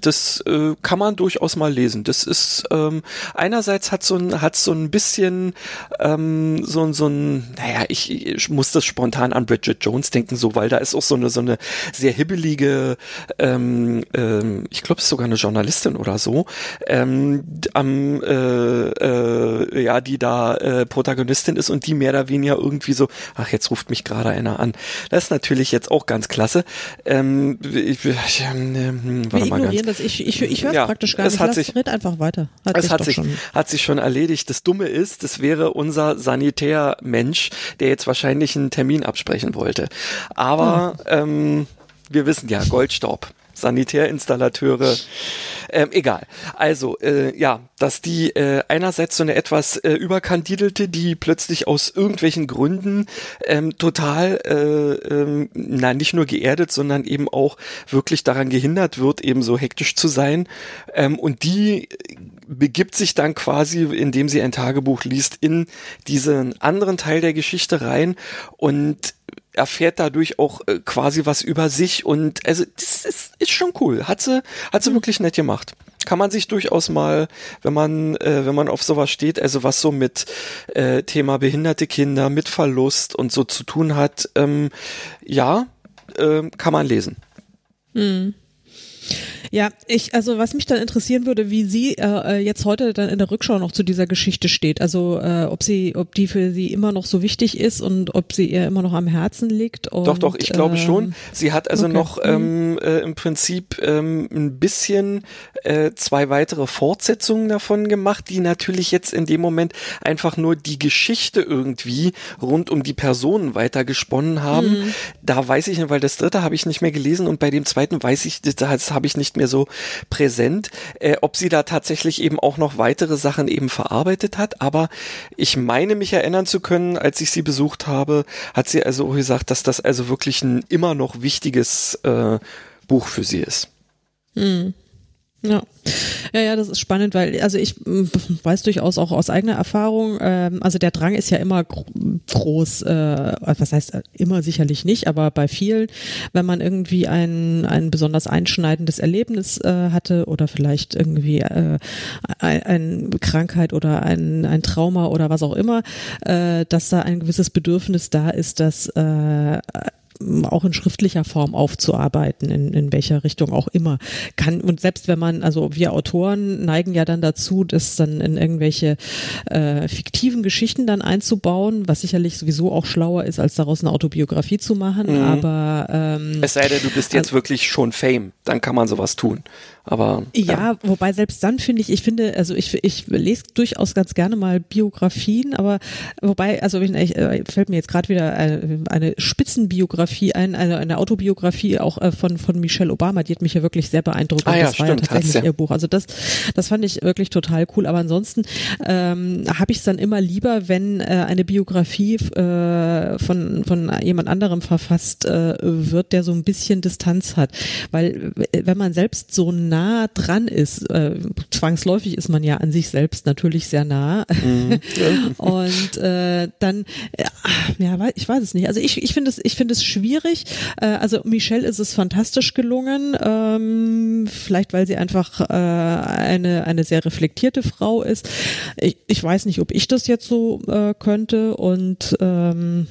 das äh, kann man durchaus mal lesen. Das ist ähm, einerseits hat so ein hat so ein bisschen ähm, so so ein naja ich, ich muss das spontan an Bridget Jones denken so weil da ist auch so eine so eine sehr hibbelige ähm, ähm, ich glaube es ist sogar eine Journalistin oder so ähm, am äh, äh, ja die da äh, Protagonistin ist und die mehr oder weniger irgendwie so ach jetzt ruft mich gerade einer an. Das ist natürlich jetzt auch ganz klasse. Ähm, ich, ich, äh, warte mal ganz das. Ich, ich, ich höre ja, praktisch gar nicht. Hat sich, red einfach weiter. Hat es sich hat, sich, schon. hat sich schon erledigt. Das Dumme ist, das wäre unser Sanitärmensch, der jetzt wahrscheinlich einen Termin absprechen wollte. Aber oh. ähm, wir wissen ja, Goldstaub. Sanitärinstallateure, ähm, egal. Also, äh, ja, dass die äh, einerseits so eine etwas äh, überkandidelte, die plötzlich aus irgendwelchen Gründen ähm, total, äh, ähm, na, nicht nur geerdet, sondern eben auch wirklich daran gehindert wird, eben so hektisch zu sein. Ähm, und die begibt sich dann quasi, indem sie ein Tagebuch liest, in diesen anderen Teil der Geschichte rein und erfährt dadurch auch äh, quasi was über sich und also das ist, ist schon cool. Hat sie, hat sie mhm. wirklich nett gemacht. Kann man sich durchaus mal, wenn man, äh, wenn man auf sowas steht, also was so mit äh, Thema behinderte Kinder, mit Verlust und so zu tun hat, ähm, ja, äh, kann man lesen. Mhm. Ja, ich, also was mich dann interessieren würde, wie sie äh, jetzt heute dann in der Rückschau noch zu dieser Geschichte steht. Also äh, ob sie, ob die für sie immer noch so wichtig ist und ob sie ihr immer noch am Herzen liegt. Und, doch, doch, ich glaube ähm, schon. Sie hat also okay. noch Mhm. ähm, äh, im Prinzip ähm, ein bisschen äh, zwei weitere Fortsetzungen davon gemacht, die natürlich jetzt in dem Moment einfach nur die Geschichte irgendwie rund um die Personen weiter gesponnen haben. Mhm. Da weiß ich nicht, weil das dritte habe ich nicht mehr gelesen und bei dem zweiten weiß ich, das habe ich nicht mehr so präsent, äh, ob sie da tatsächlich eben auch noch weitere Sachen eben verarbeitet hat. Aber ich meine mich erinnern zu können, als ich sie besucht habe, hat sie also gesagt, dass das also wirklich ein immer noch wichtiges äh, Buch für sie ist. Ja. Ja, ja, das ist spannend, weil also ich mm, weiß durchaus auch aus eigener Erfahrung, ähm, also der Drang ist ja immer gro groß, äh, was heißt äh, immer sicherlich nicht, aber bei vielen, wenn man irgendwie ein, ein besonders einschneidendes Erlebnis äh, hatte oder vielleicht irgendwie äh, ein, eine Krankheit oder ein, ein Trauma oder was auch immer, äh, dass da ein gewisses Bedürfnis da ist, dass äh, auch in schriftlicher Form aufzuarbeiten, in, in welcher Richtung auch immer. Kann, und selbst wenn man, also wir Autoren neigen ja dann dazu, das dann in irgendwelche äh, fiktiven Geschichten dann einzubauen, was sicherlich sowieso auch schlauer ist, als daraus eine Autobiografie zu machen. Aber ähm, Es sei denn, du bist jetzt wirklich schon Fame, dann kann man sowas tun. Aber Ja, wobei selbst dann finde ich, ich finde, also ich, ich lese durchaus ganz gerne mal Biografien, aber wobei, also ich, äh, fällt mir jetzt gerade wieder eine, eine Spitzenbiografie ein, eine, eine Autobiografie auch äh, von, von Michelle Obama, die hat mich ja wirklich sehr beeindruckt. Ah ja, das war stimmt, ja tatsächlich ja. ihr Buch. Also das, das fand ich wirklich total cool. Aber ansonsten ähm, habe ich es dann immer lieber, wenn äh, eine Biografie äh, von, von jemand anderem verfasst äh, wird, der so ein bisschen Distanz hat. Weil äh, wenn man selbst so nah dran ist, äh, zwangsläufig ist man ja an sich selbst natürlich sehr nah. Und äh, dann, äh, ja, ich weiß es nicht. Also ich, ich finde es, ich finde es schwierig. Äh, also Michelle ist es fantastisch gelungen. Ähm, vielleicht weil sie einfach äh, eine eine sehr reflektierte Frau ist. Ich, ich weiß nicht, ob ich das jetzt so äh, könnte und ähm,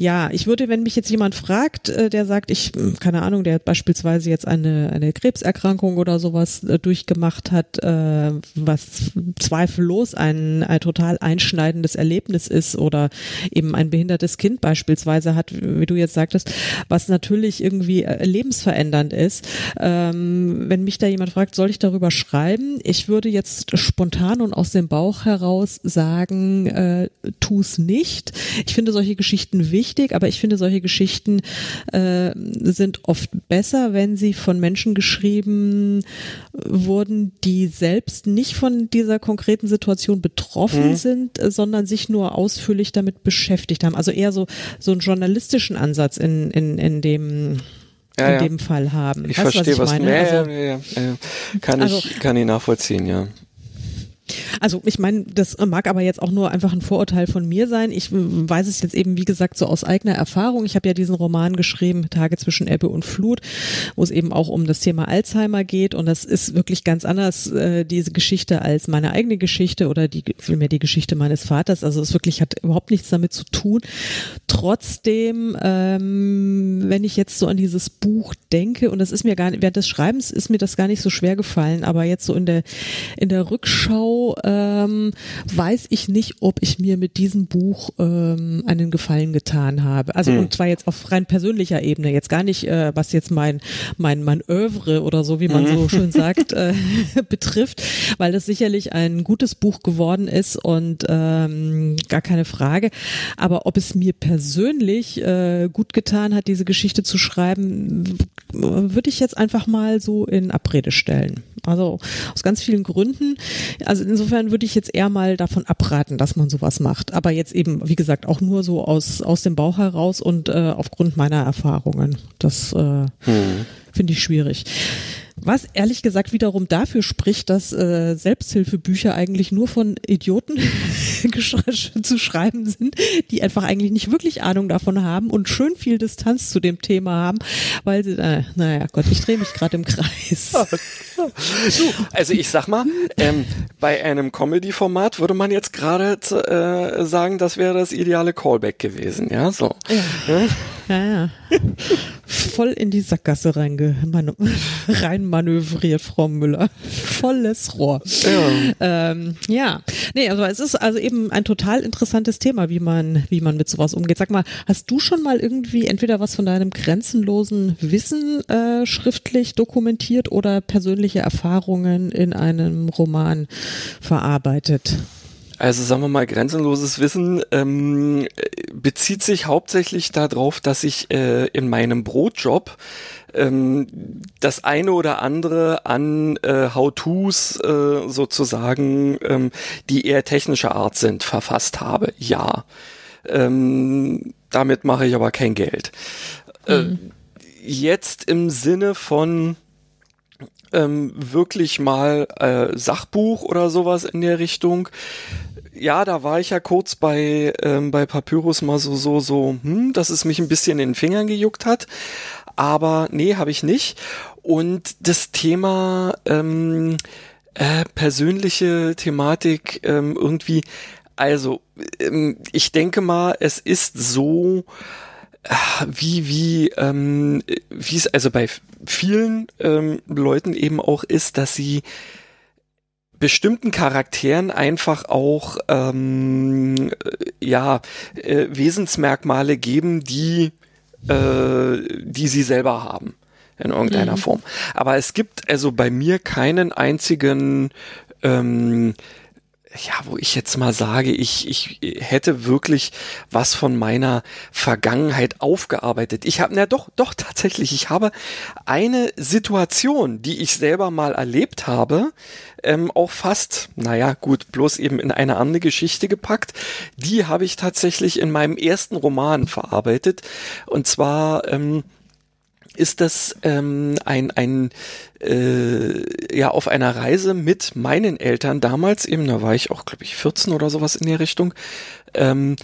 ja, ich würde, wenn mich jetzt jemand fragt, äh, der sagt, ich, mh, keine Ahnung, der beispielsweise jetzt eine, eine Krebserkrankung oder sowas äh, durchgemacht hat, äh, was zweifellos ein, ein total einschneidendes Erlebnis ist oder eben ein behindertes Kind beispielsweise hat, wie du jetzt sagtest, was natürlich irgendwie lebensverändernd ist. Ähm, wenn mich da jemand fragt, soll ich darüber schreiben? Ich würde jetzt spontan und aus dem Bauch heraus sagen, äh, tu's nicht. Ich finde solche Geschichten wichtig, aber ich finde solche Geschichten äh, sind oft besser, wenn sie von Menschen geschrieben wurden, die selbst nicht von dieser konkreten Situation betroffen sind, äh, sondern sich nur ausführlich damit beschäftigt haben. Also eher so so einen journalistischen Ansatz in in in dem in ja. dem Fall haben. ich Weißt verstehe, was, ich du meine? ja, Also-. Kann Also- ich, kann ich nachvollziehen, ja. Also ich meine, das mag aber jetzt auch nur einfach ein Vorurteil von mir sein. Ich weiß es jetzt eben, wie gesagt, so aus eigener Erfahrung. Ich habe ja diesen Roman geschrieben, Tage zwischen Ebbe und Flut, wo es eben auch um das Thema Alzheimer geht. Und das ist wirklich ganz anders, äh, diese Geschichte, als meine eigene Geschichte oder die vielmehr die Geschichte meines Vaters. Also es wirklich hat überhaupt nichts damit zu tun. Trotzdem, ähm, wenn ich jetzt so an dieses Buch denke, und das ist mir gar nicht, während des Schreibens ist mir das gar nicht so schwer gefallen, aber jetzt so in der, in der Rückschau ähm, weiß ich nicht, ob ich mir mit diesem Buch ähm, einen Gefallen getan habe. Also und zwar jetzt auf rein persönlicher Ebene, jetzt gar nicht, äh, was jetzt mein, mein, mein Övre oder so, wie man so schön sagt, äh, betrifft, weil das sicherlich ein gutes Buch geworden ist und ähm, gar keine Frage. Aber ob es mir persönlich äh, gut getan hat, diese Geschichte zu schreiben, würde ich jetzt einfach mal so in Abrede stellen. Also aus ganz vielen Gründen. Also insofern würde ich jetzt eher mal davon abraten, dass man sowas macht. Aber jetzt eben, wie gesagt, auch nur so aus, aus dem Bauch heraus und äh, aufgrund meiner Erfahrungen. Das äh, finde ich schwierig. Was ehrlich gesagt wiederum dafür spricht, dass äh, Selbsthilfebücher eigentlich nur von Idioten zu schreiben sind, die einfach eigentlich nicht wirklich Ahnung davon haben und schön viel Distanz zu dem Thema haben, weil sie, äh, naja Gott, ich drehe mich gerade im Kreis. Du, also ich sag mal, ähm, bei einem Comedy-Format würde man jetzt gerade äh, sagen, das wäre das ideale Callback gewesen, ja, so. Ja. Ja, ja. Voll in die Sackgasse reinmanövriert, Frau Müller. Volles Rohr. Ja. Ähm, ja. Nee, also es ist also eben ein total interessantes Thema, wie man, wie man mit sowas umgeht. Sag mal, hast du schon mal irgendwie entweder was von deinem grenzenlosen Wissen äh, schriftlich dokumentiert oder persönliche Erfahrungen in einem Roman verarbeitet? Also sagen wir mal, grenzenloses Wissen ähm, bezieht sich hauptsächlich darauf, dass ich äh, in meinem Brotjob ähm, das eine oder andere an äh, How-Tos äh, sozusagen, ähm, die eher technischer Art sind, verfasst habe. Ja. Ähm, damit mache ich aber kein Geld. Äh, mhm. Äh, jetzt im Sinne von ähm, wirklich mal äh, Sachbuch oder sowas in der Richtung ja, da war ich ja kurz bei, ähm, bei Papyrus mal so, so, so, hm, dass es mich ein bisschen in den Fingern gejuckt hat. Aber nee, habe ich nicht. Und das Thema ähm, äh, persönliche Thematik ähm, irgendwie, also ähm, ich denke mal, es ist so, äh, wie wie ähm, wie es also bei vielen ähm, Leuten eben auch ist, dass sie bestimmten Charakteren einfach auch ähm, ja äh, Wesensmerkmale geben, die äh, die sie selber haben in irgendeiner mhm. Form. Aber es gibt also bei mir keinen einzigen ähm, ja, wo ich jetzt mal sage, ich, ich hätte wirklich was von meiner Vergangenheit aufgearbeitet. Ich habe, na doch, doch tatsächlich, ich habe eine Situation, die ich selber mal erlebt habe, ähm, auch fast, naja, gut, bloß eben in eine andere Geschichte gepackt. Die habe ich tatsächlich in meinem ersten Roman verarbeitet. Und zwar, ähm, ist das ähm, ein, ein äh, ja auf einer Reise mit meinen Eltern damals eben, da war ich auch, glaube ich, 14 oder sowas in der Richtung, ähm,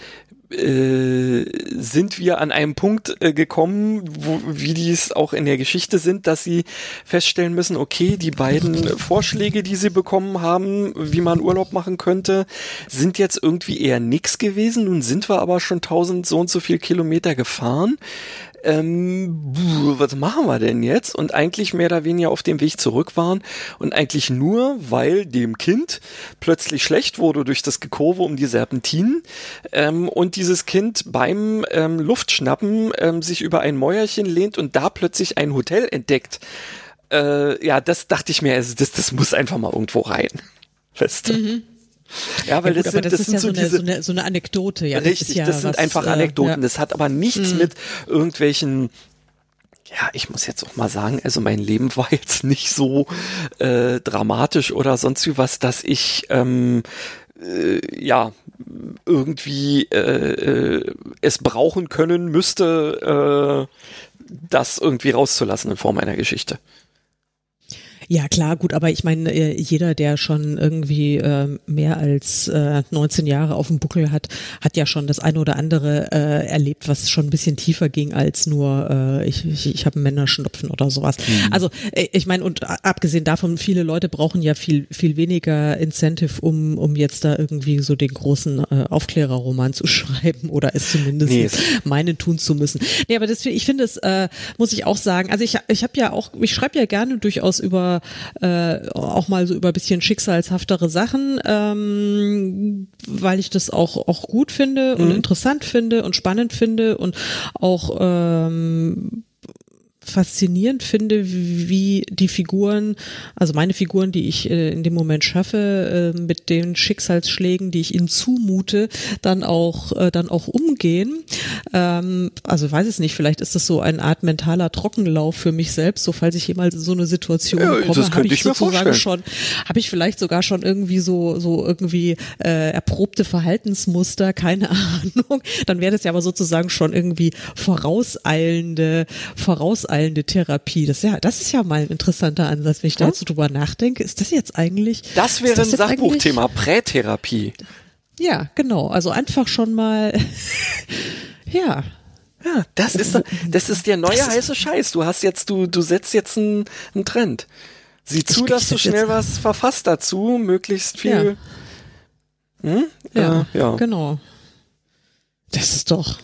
äh, sind wir an einem Punkt äh, gekommen, wo, wie die es auch in der Geschichte sind, dass sie feststellen müssen, okay, die beiden Vorschläge, die sie bekommen haben, wie man Urlaub machen könnte, sind jetzt irgendwie eher nix gewesen. Nun sind wir aber schon tausend so und so viel Kilometer gefahren ähm, was machen wir denn jetzt? Und eigentlich mehr oder weniger auf dem Weg zurück waren und eigentlich nur, weil dem Kind plötzlich schlecht wurde durch das Gekurve um die Serpentinen ähm, und dieses Kind beim ähm, Luftschnappen ähm, sich über ein Mäuerchen lehnt und da plötzlich ein Hotel entdeckt. Äh, ja, das dachte ich mir, also das, das muss einfach mal irgendwo rein. Fest. Mhm. Ja, weil ja, gut, das, sind, das, das ist ja so, eine, so, eine, so eine Anekdote. Ja, richtig, das, ja das sind was, einfach äh, Anekdoten. Äh. Das hat aber nichts mhm. mit irgendwelchen ja, ich muss jetzt auch mal sagen, also mein Leben war jetzt nicht so äh, dramatisch oder sonst wie was, dass ich ähm, äh, ja irgendwie äh, äh, es brauchen können müsste, äh, das irgendwie rauszulassen in Form einer Geschichte. Ja, klar, gut, aber ich meine, äh, jeder, der schon irgendwie äh, mehr als äh, 19 Jahre auf dem Buckel hat, hat ja schon das eine oder andere äh, erlebt, was schon ein bisschen tiefer ging als nur äh, ich, ich, ich habe einen Männerschnupfen oder sowas. Mhm. Also äh, ich meine, und abgesehen davon, viele Leute brauchen ja viel, viel weniger Incentive, um, um jetzt da irgendwie so den großen äh, Aufklärerroman zu schreiben oder es zumindest nee. meinen tun zu müssen. Nee, aber das, ich finde es, äh, muss ich auch sagen, also ich, ich habe ja auch, ich schreibe ja gerne durchaus über äh, auch mal so über bisschen schicksalshaftere Sachen, ähm, weil ich das auch, auch gut finde und mhm. interessant finde und spannend finde und auch ähm, faszinierend finde, wie die Figuren, also meine Figuren, die ich äh, in dem Moment schaffe, äh, mit den Schicksalsschlägen, die ich ihnen zumute, dann auch äh, dann auch umgehen. Ähm, also weiß es nicht, vielleicht ist das so eine Art mentaler Trockenlauf für mich selbst, so falls ich jemals in so eine Situation ja, komme, habe ich, ich sozusagen schon, habe ich vielleicht sogar schon irgendwie so so irgendwie äh, erprobte Verhaltensmuster, keine Ahnung. Dann wäre das ja aber sozusagen schon irgendwie vorauseilende vorauseilende auffallende Therapie. Das ist ja, das ist ja mal ein interessanter Ansatz, wenn ich da so drüber nachdenke. Ist das jetzt eigentlich? Das wäre das ein Sachbuchthema, Prätherapie. Ja, genau. Also einfach schon mal, ja. Ja, das ist, das ist der neue heiße Scheiß. Du hast jetzt, du, du setzt jetzt einen, einen Trend. Sieh zu, ich, dass du schnell was verfasst dazu, möglichst viel. Ja. Hm? Ja, äh, ja, genau. Das ist doch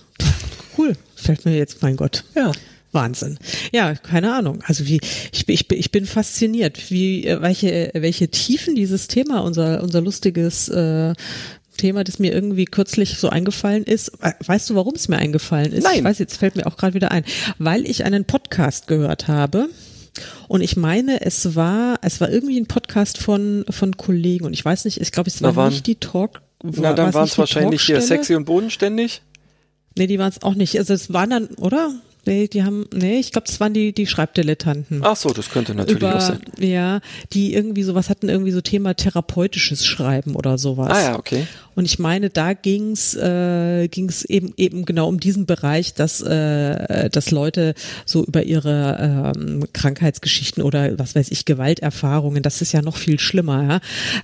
cool fällt mir jetzt, mein Gott. Ja. Wahnsinn. Ja, keine Ahnung. Also wie ich, ich, ich bin fasziniert, wie äh, welche welche Tiefen dieses Thema unser unser lustiges äh, Thema, das mir irgendwie kürzlich so eingefallen ist. Weißt du, warum es mir eingefallen ist? Nein. Ich weiß, jetzt fällt mir auch gerade wieder ein, weil ich einen Podcast gehört habe. Und ich meine, es war, es war irgendwie ein Podcast von, von Kollegen. Und ich weiß nicht, ich glaube, es war waren, nicht die Talk. Na, dann waren es wahrscheinlich hier sexy und bodenständig. Nee, die waren es auch nicht. Also es waren dann, oder? Nee, die haben, nee, ich glaube, das waren die, die Schreibdilettanten. Ach so, das könnte natürlich Über, auch sein. Ja, die irgendwie sowas hatten, irgendwie so Thema therapeutisches Schreiben oder sowas. Ah ja, okay. Und ich meine, da ging's äh, ging's eben eben genau um diesen Bereich, dass äh, dass Leute so über ihre ähm, Krankheitsgeschichten oder was weiß ich Gewalterfahrungen, das ist ja noch viel schlimmer, ja?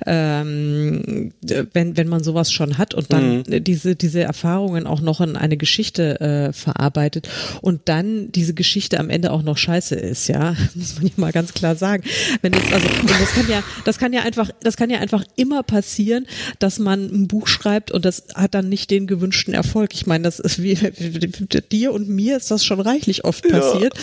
ähm, wenn wenn man sowas schon hat und dann Mhm. diese diese Erfahrungen auch noch in eine Geschichte äh, verarbeitet und dann diese Geschichte am Ende auch noch scheiße ist, ja, muss man ja mal ganz klar sagen. Wenn das also das kann ja das kann ja einfach das kann ja einfach immer passieren, dass man ein Buch schreibt und das hat dann nicht den gewünschten Erfolg. Ich meine, das ist wie dir und mir ist das schon reichlich oft passiert.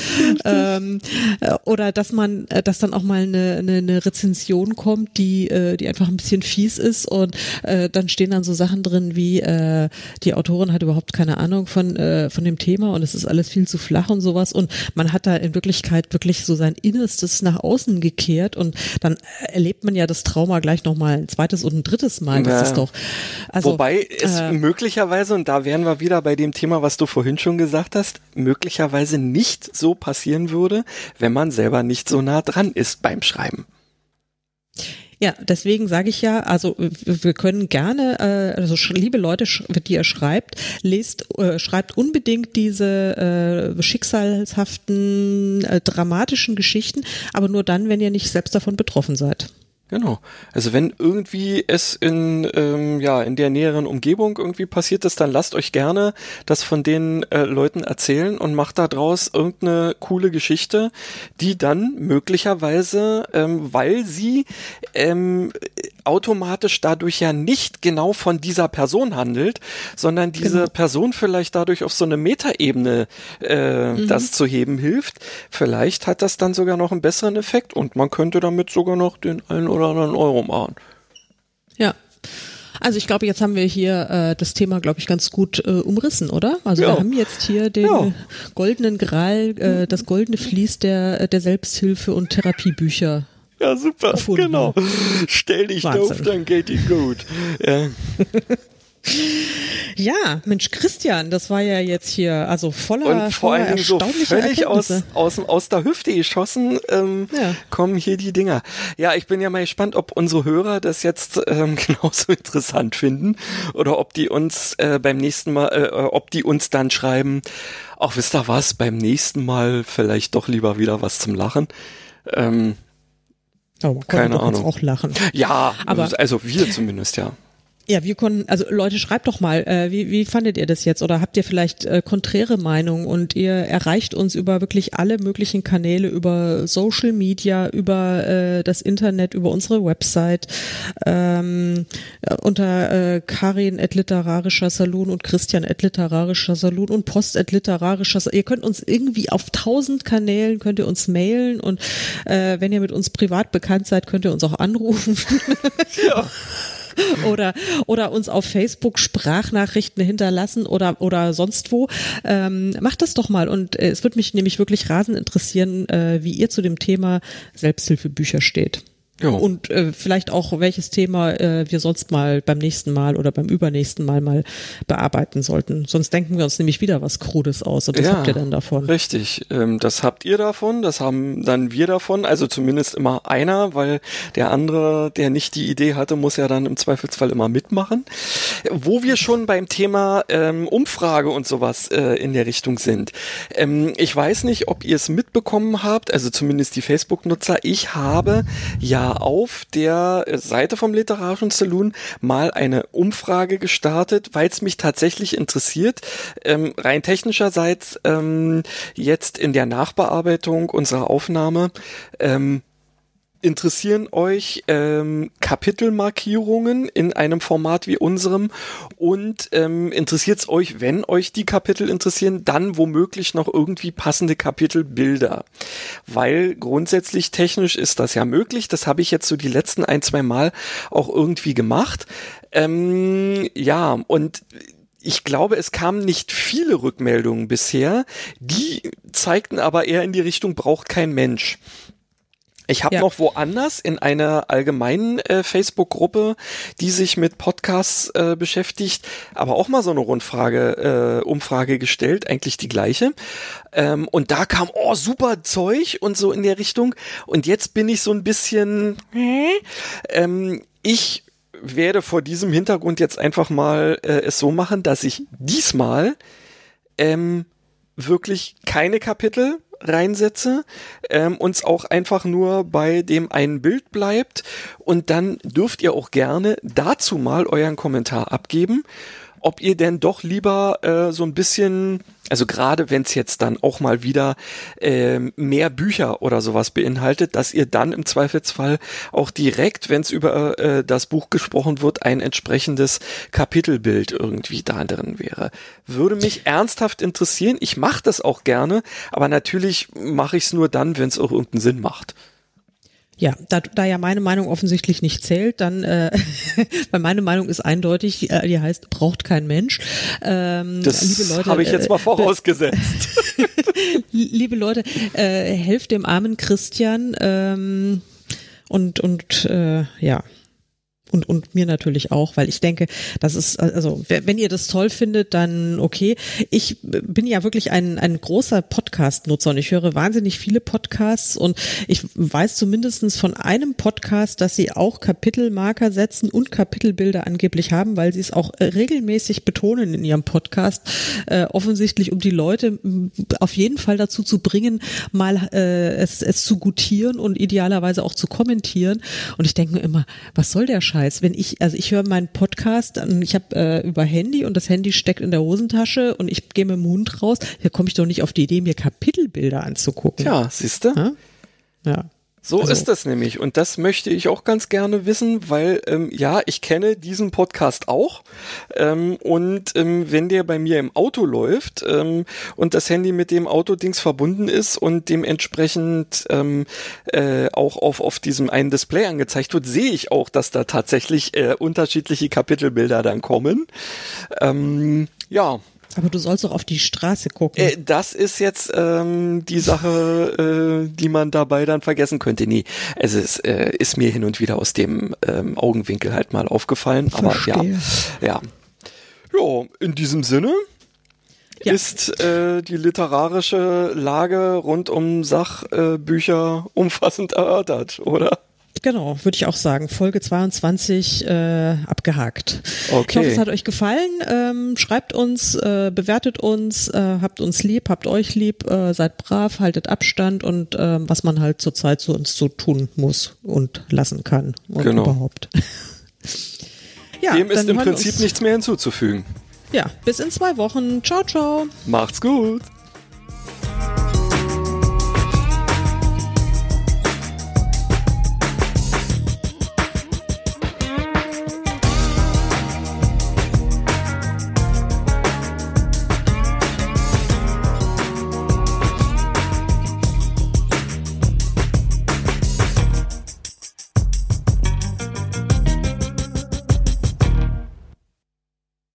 ähm, äh, oder dass man, äh, dass dann auch mal eine, eine, eine Rezension kommt, die, äh, die einfach ein bisschen fies ist und äh, dann stehen dann so Sachen drin wie äh, die Autorin hat überhaupt keine Ahnung von, äh, von dem Thema und es ist alles viel zu flach und sowas und man hat da in Wirklichkeit wirklich so sein Innerstes nach außen gekehrt und dann erlebt man ja das Trauma gleich nochmal ein zweites und ein drittes Mal. Das Ja. ist doch also, Wobei es äh, möglicherweise, und da wären wir wieder bei dem Thema, was du vorhin schon gesagt hast, möglicherweise nicht so passieren würde, wenn man selber nicht so nah dran ist beim Schreiben. Ja, deswegen sage ich ja, also wir können gerne, äh, also liebe Leute, die ihr schreibt, lest, äh, schreibt unbedingt diese äh, schicksalshaften, äh, dramatischen Geschichten, aber nur dann, wenn ihr nicht selbst davon betroffen seid. Genau. Also wenn irgendwie es in ähm, ja in der näheren Umgebung irgendwie passiert ist, dann lasst euch gerne das von den äh, Leuten erzählen und macht da draus irgendeine coole Geschichte, die dann möglicherweise, ähm, weil sie ähm, automatisch dadurch ja nicht genau von dieser Person handelt, sondern diese Genau. Person vielleicht dadurch auf so eine Metaebene äh, das zu heben hilft. Vielleicht hat das dann sogar noch einen besseren Effekt und man könnte damit sogar noch den einen oder anderen Euro machen. Ja. Also ich glaube, jetzt haben wir hier äh, das Thema, glaube ich, ganz gut äh, umrissen, oder? Also Ja. wir haben jetzt hier den Ja. goldenen Gral, äh, das goldene Vlies der, der Selbsthilfe und Therapiebücher. Ja, super, Gefunden. genau. Stell dich Wahnsinn. doof, dann geht die gut. Ja. Ja, Mensch, Christian, das war ja jetzt hier also voller, Und vor voller Dingen so völlig aus, aus, aus der Hüfte geschossen ähm, Ja. kommen hier die Dinger. Ja, ich bin ja mal gespannt, ob unsere Hörer das jetzt ähm, genauso interessant finden oder ob die uns äh, beim nächsten Mal, äh, äh, ob die uns dann schreiben, ach wisst ihr was, beim nächsten Mal vielleicht doch lieber wieder was zum Lachen. Ähm, Oh, man konnte keine Ahnung. auch lachen. ja, Aber- also wir zumindest, ja. Ja, wir konnten, also Leute, schreibt doch mal, äh, wie, wie fandet ihr das jetzt? Oder habt ihr vielleicht äh, konträre Meinungen und ihr erreicht uns über wirklich alle möglichen Kanäle, über Social Media, über äh, das Internet, über unsere Website, ähm, äh, unter äh, Karin at literarischer Salon und Christian at literarischer Salon und Post at literarischer Salon. Ihr könnt uns irgendwie auf tausend Kanälen, könnt ihr uns mailen und äh, wenn ihr mit uns privat bekannt seid, könnt ihr uns auch anrufen. oder oder uns auf Facebook Sprachnachrichten hinterlassen oder oder sonst wo. Ähm, macht das doch mal und äh, es würde mich nämlich wirklich rasend interessieren, äh, wie ihr zu dem Thema Selbsthilfebücher steht. Ja. Und äh, vielleicht auch, welches Thema äh, wir sonst mal beim nächsten Mal oder beim übernächsten Mal mal bearbeiten sollten. Sonst denken wir uns nämlich wieder was Krudes aus. Und das habt ihr dann davon. Richtig, ähm, das habt ihr davon, das haben dann wir davon, also zumindest immer einer, weil der andere, der nicht die Idee hatte, muss ja dann im Zweifelsfall immer mitmachen. Wo wir schon beim Thema ähm, Umfrage und sowas äh, in der Richtung sind. Ähm, ich weiß nicht, ob ihr es mitbekommen habt, also zumindest die Facebook-Nutzer. Ich habe ja auf der Seite vom Literarischen Saloon mal eine Umfrage gestartet, weil es mich tatsächlich interessiert. Ähm, rein technischerseits ähm, jetzt in der Nachbearbeitung unserer Aufnahme ähm, interessieren euch ähm, Kapitelmarkierungen in einem Format wie unserem und ähm, interessiert es euch, wenn euch die Kapitel interessieren, dann womöglich noch irgendwie passende Kapitelbilder. Weil grundsätzlich technisch ist das ja möglich. Das habe ich jetzt so die letzten ein, zwei Mal auch irgendwie gemacht. Ähm, ja, und ich glaube, es kamen nicht viele Rückmeldungen bisher. Die zeigten aber eher in die Richtung, braucht kein Mensch. Ich habe ja. noch woanders in einer allgemeinen äh, Facebook-Gruppe, die sich mit Podcasts äh, beschäftigt, aber auch mal so eine Rundfrage, äh, Umfrage gestellt, eigentlich die gleiche. Ähm, und da kam, oh, super Zeug und so in der Richtung. Und jetzt bin ich so ein bisschen, ähm, ich werde vor diesem Hintergrund jetzt einfach mal äh, es so machen, dass ich diesmal ähm, wirklich keine Kapitel reinsetze, ähm, uns auch einfach nur bei dem einen Bild bleibt. Und dann dürft ihr auch gerne dazu mal euren Kommentar abgeben ob ihr denn doch lieber äh, so ein bisschen, also gerade wenn es jetzt dann auch mal wieder äh, mehr Bücher oder sowas beinhaltet, dass ihr dann im Zweifelsfall auch direkt, wenn es über äh, das Buch gesprochen wird, ein entsprechendes Kapitelbild irgendwie da drin wäre. Würde mich ernsthaft interessieren. Ich mache das auch gerne, aber natürlich mache ich es nur dann, wenn es auch irgendeinen Sinn macht. Ja, da, da ja meine Meinung offensichtlich nicht zählt, dann, äh, weil meine Meinung ist eindeutig, äh, die heißt, braucht kein Mensch. Ähm, das habe ich jetzt mal äh, vorausgesetzt. liebe Leute, äh, helft dem armen Christian ähm, und, und äh, ja, und, und mir natürlich auch, weil ich denke, das ist, also wenn ihr das toll findet, dann okay. Ich bin ja wirklich ein, ein großer Podcast-Nutzer und ich höre wahnsinnig viele Podcasts und ich weiß zumindestens von einem Podcast, dass sie auch Kapitelmarker setzen und Kapitelbilder angeblich haben, weil sie es auch regelmäßig betonen in ihrem Podcast, äh, offensichtlich um die Leute auf jeden Fall dazu zu bringen, mal äh, es, es zu gutieren und idealerweise auch zu kommentieren. Und ich denke mir immer, was soll der Scheiß? Scheiß. Wenn ich, also ich höre meinen Podcast, ich habe äh, über Handy und das Handy steckt in der Hosentasche und ich gehe mit dem Hund raus, da komme ich doch nicht auf die Idee, mir Kapitelbilder anzugucken. Ja, siehst du? Ja. ja. So also. ist das nämlich. Und das möchte ich auch ganz gerne wissen, weil ähm, ja, ich kenne diesen Podcast auch. Ähm, und ähm, wenn der bei mir im Auto läuft ähm, und das Handy mit dem Autodings verbunden ist und dementsprechend ähm, äh, auch auf, auf diesem einen Display angezeigt wird, sehe ich auch, dass da tatsächlich äh, unterschiedliche Kapitelbilder dann kommen. Ähm, ja, aber du sollst doch auf die Straße gucken. Äh, das ist jetzt ähm, die Sache, äh, die man dabei dann vergessen könnte. Nee, es ist, äh, ist mir hin und wieder aus dem ähm, Augenwinkel halt mal aufgefallen. Aber Verstehe. ja, ja. Ja, in diesem Sinne ja. ist äh, die literarische Lage rund um Sachbücher umfassend erörtert, oder? Genau, würde ich auch sagen. Folge 22 äh, abgehakt. Okay. Ich hoffe, es hat euch gefallen. Ähm, schreibt uns, äh, bewertet uns, äh, habt uns lieb, habt euch lieb, äh, seid brav, haltet Abstand und äh, was man halt zurzeit zu uns so tun muss und lassen kann und genau. überhaupt. ja, Dem ist im Prinzip nichts mehr hinzuzufügen. Ja, bis in zwei Wochen. Ciao, ciao. Macht's gut.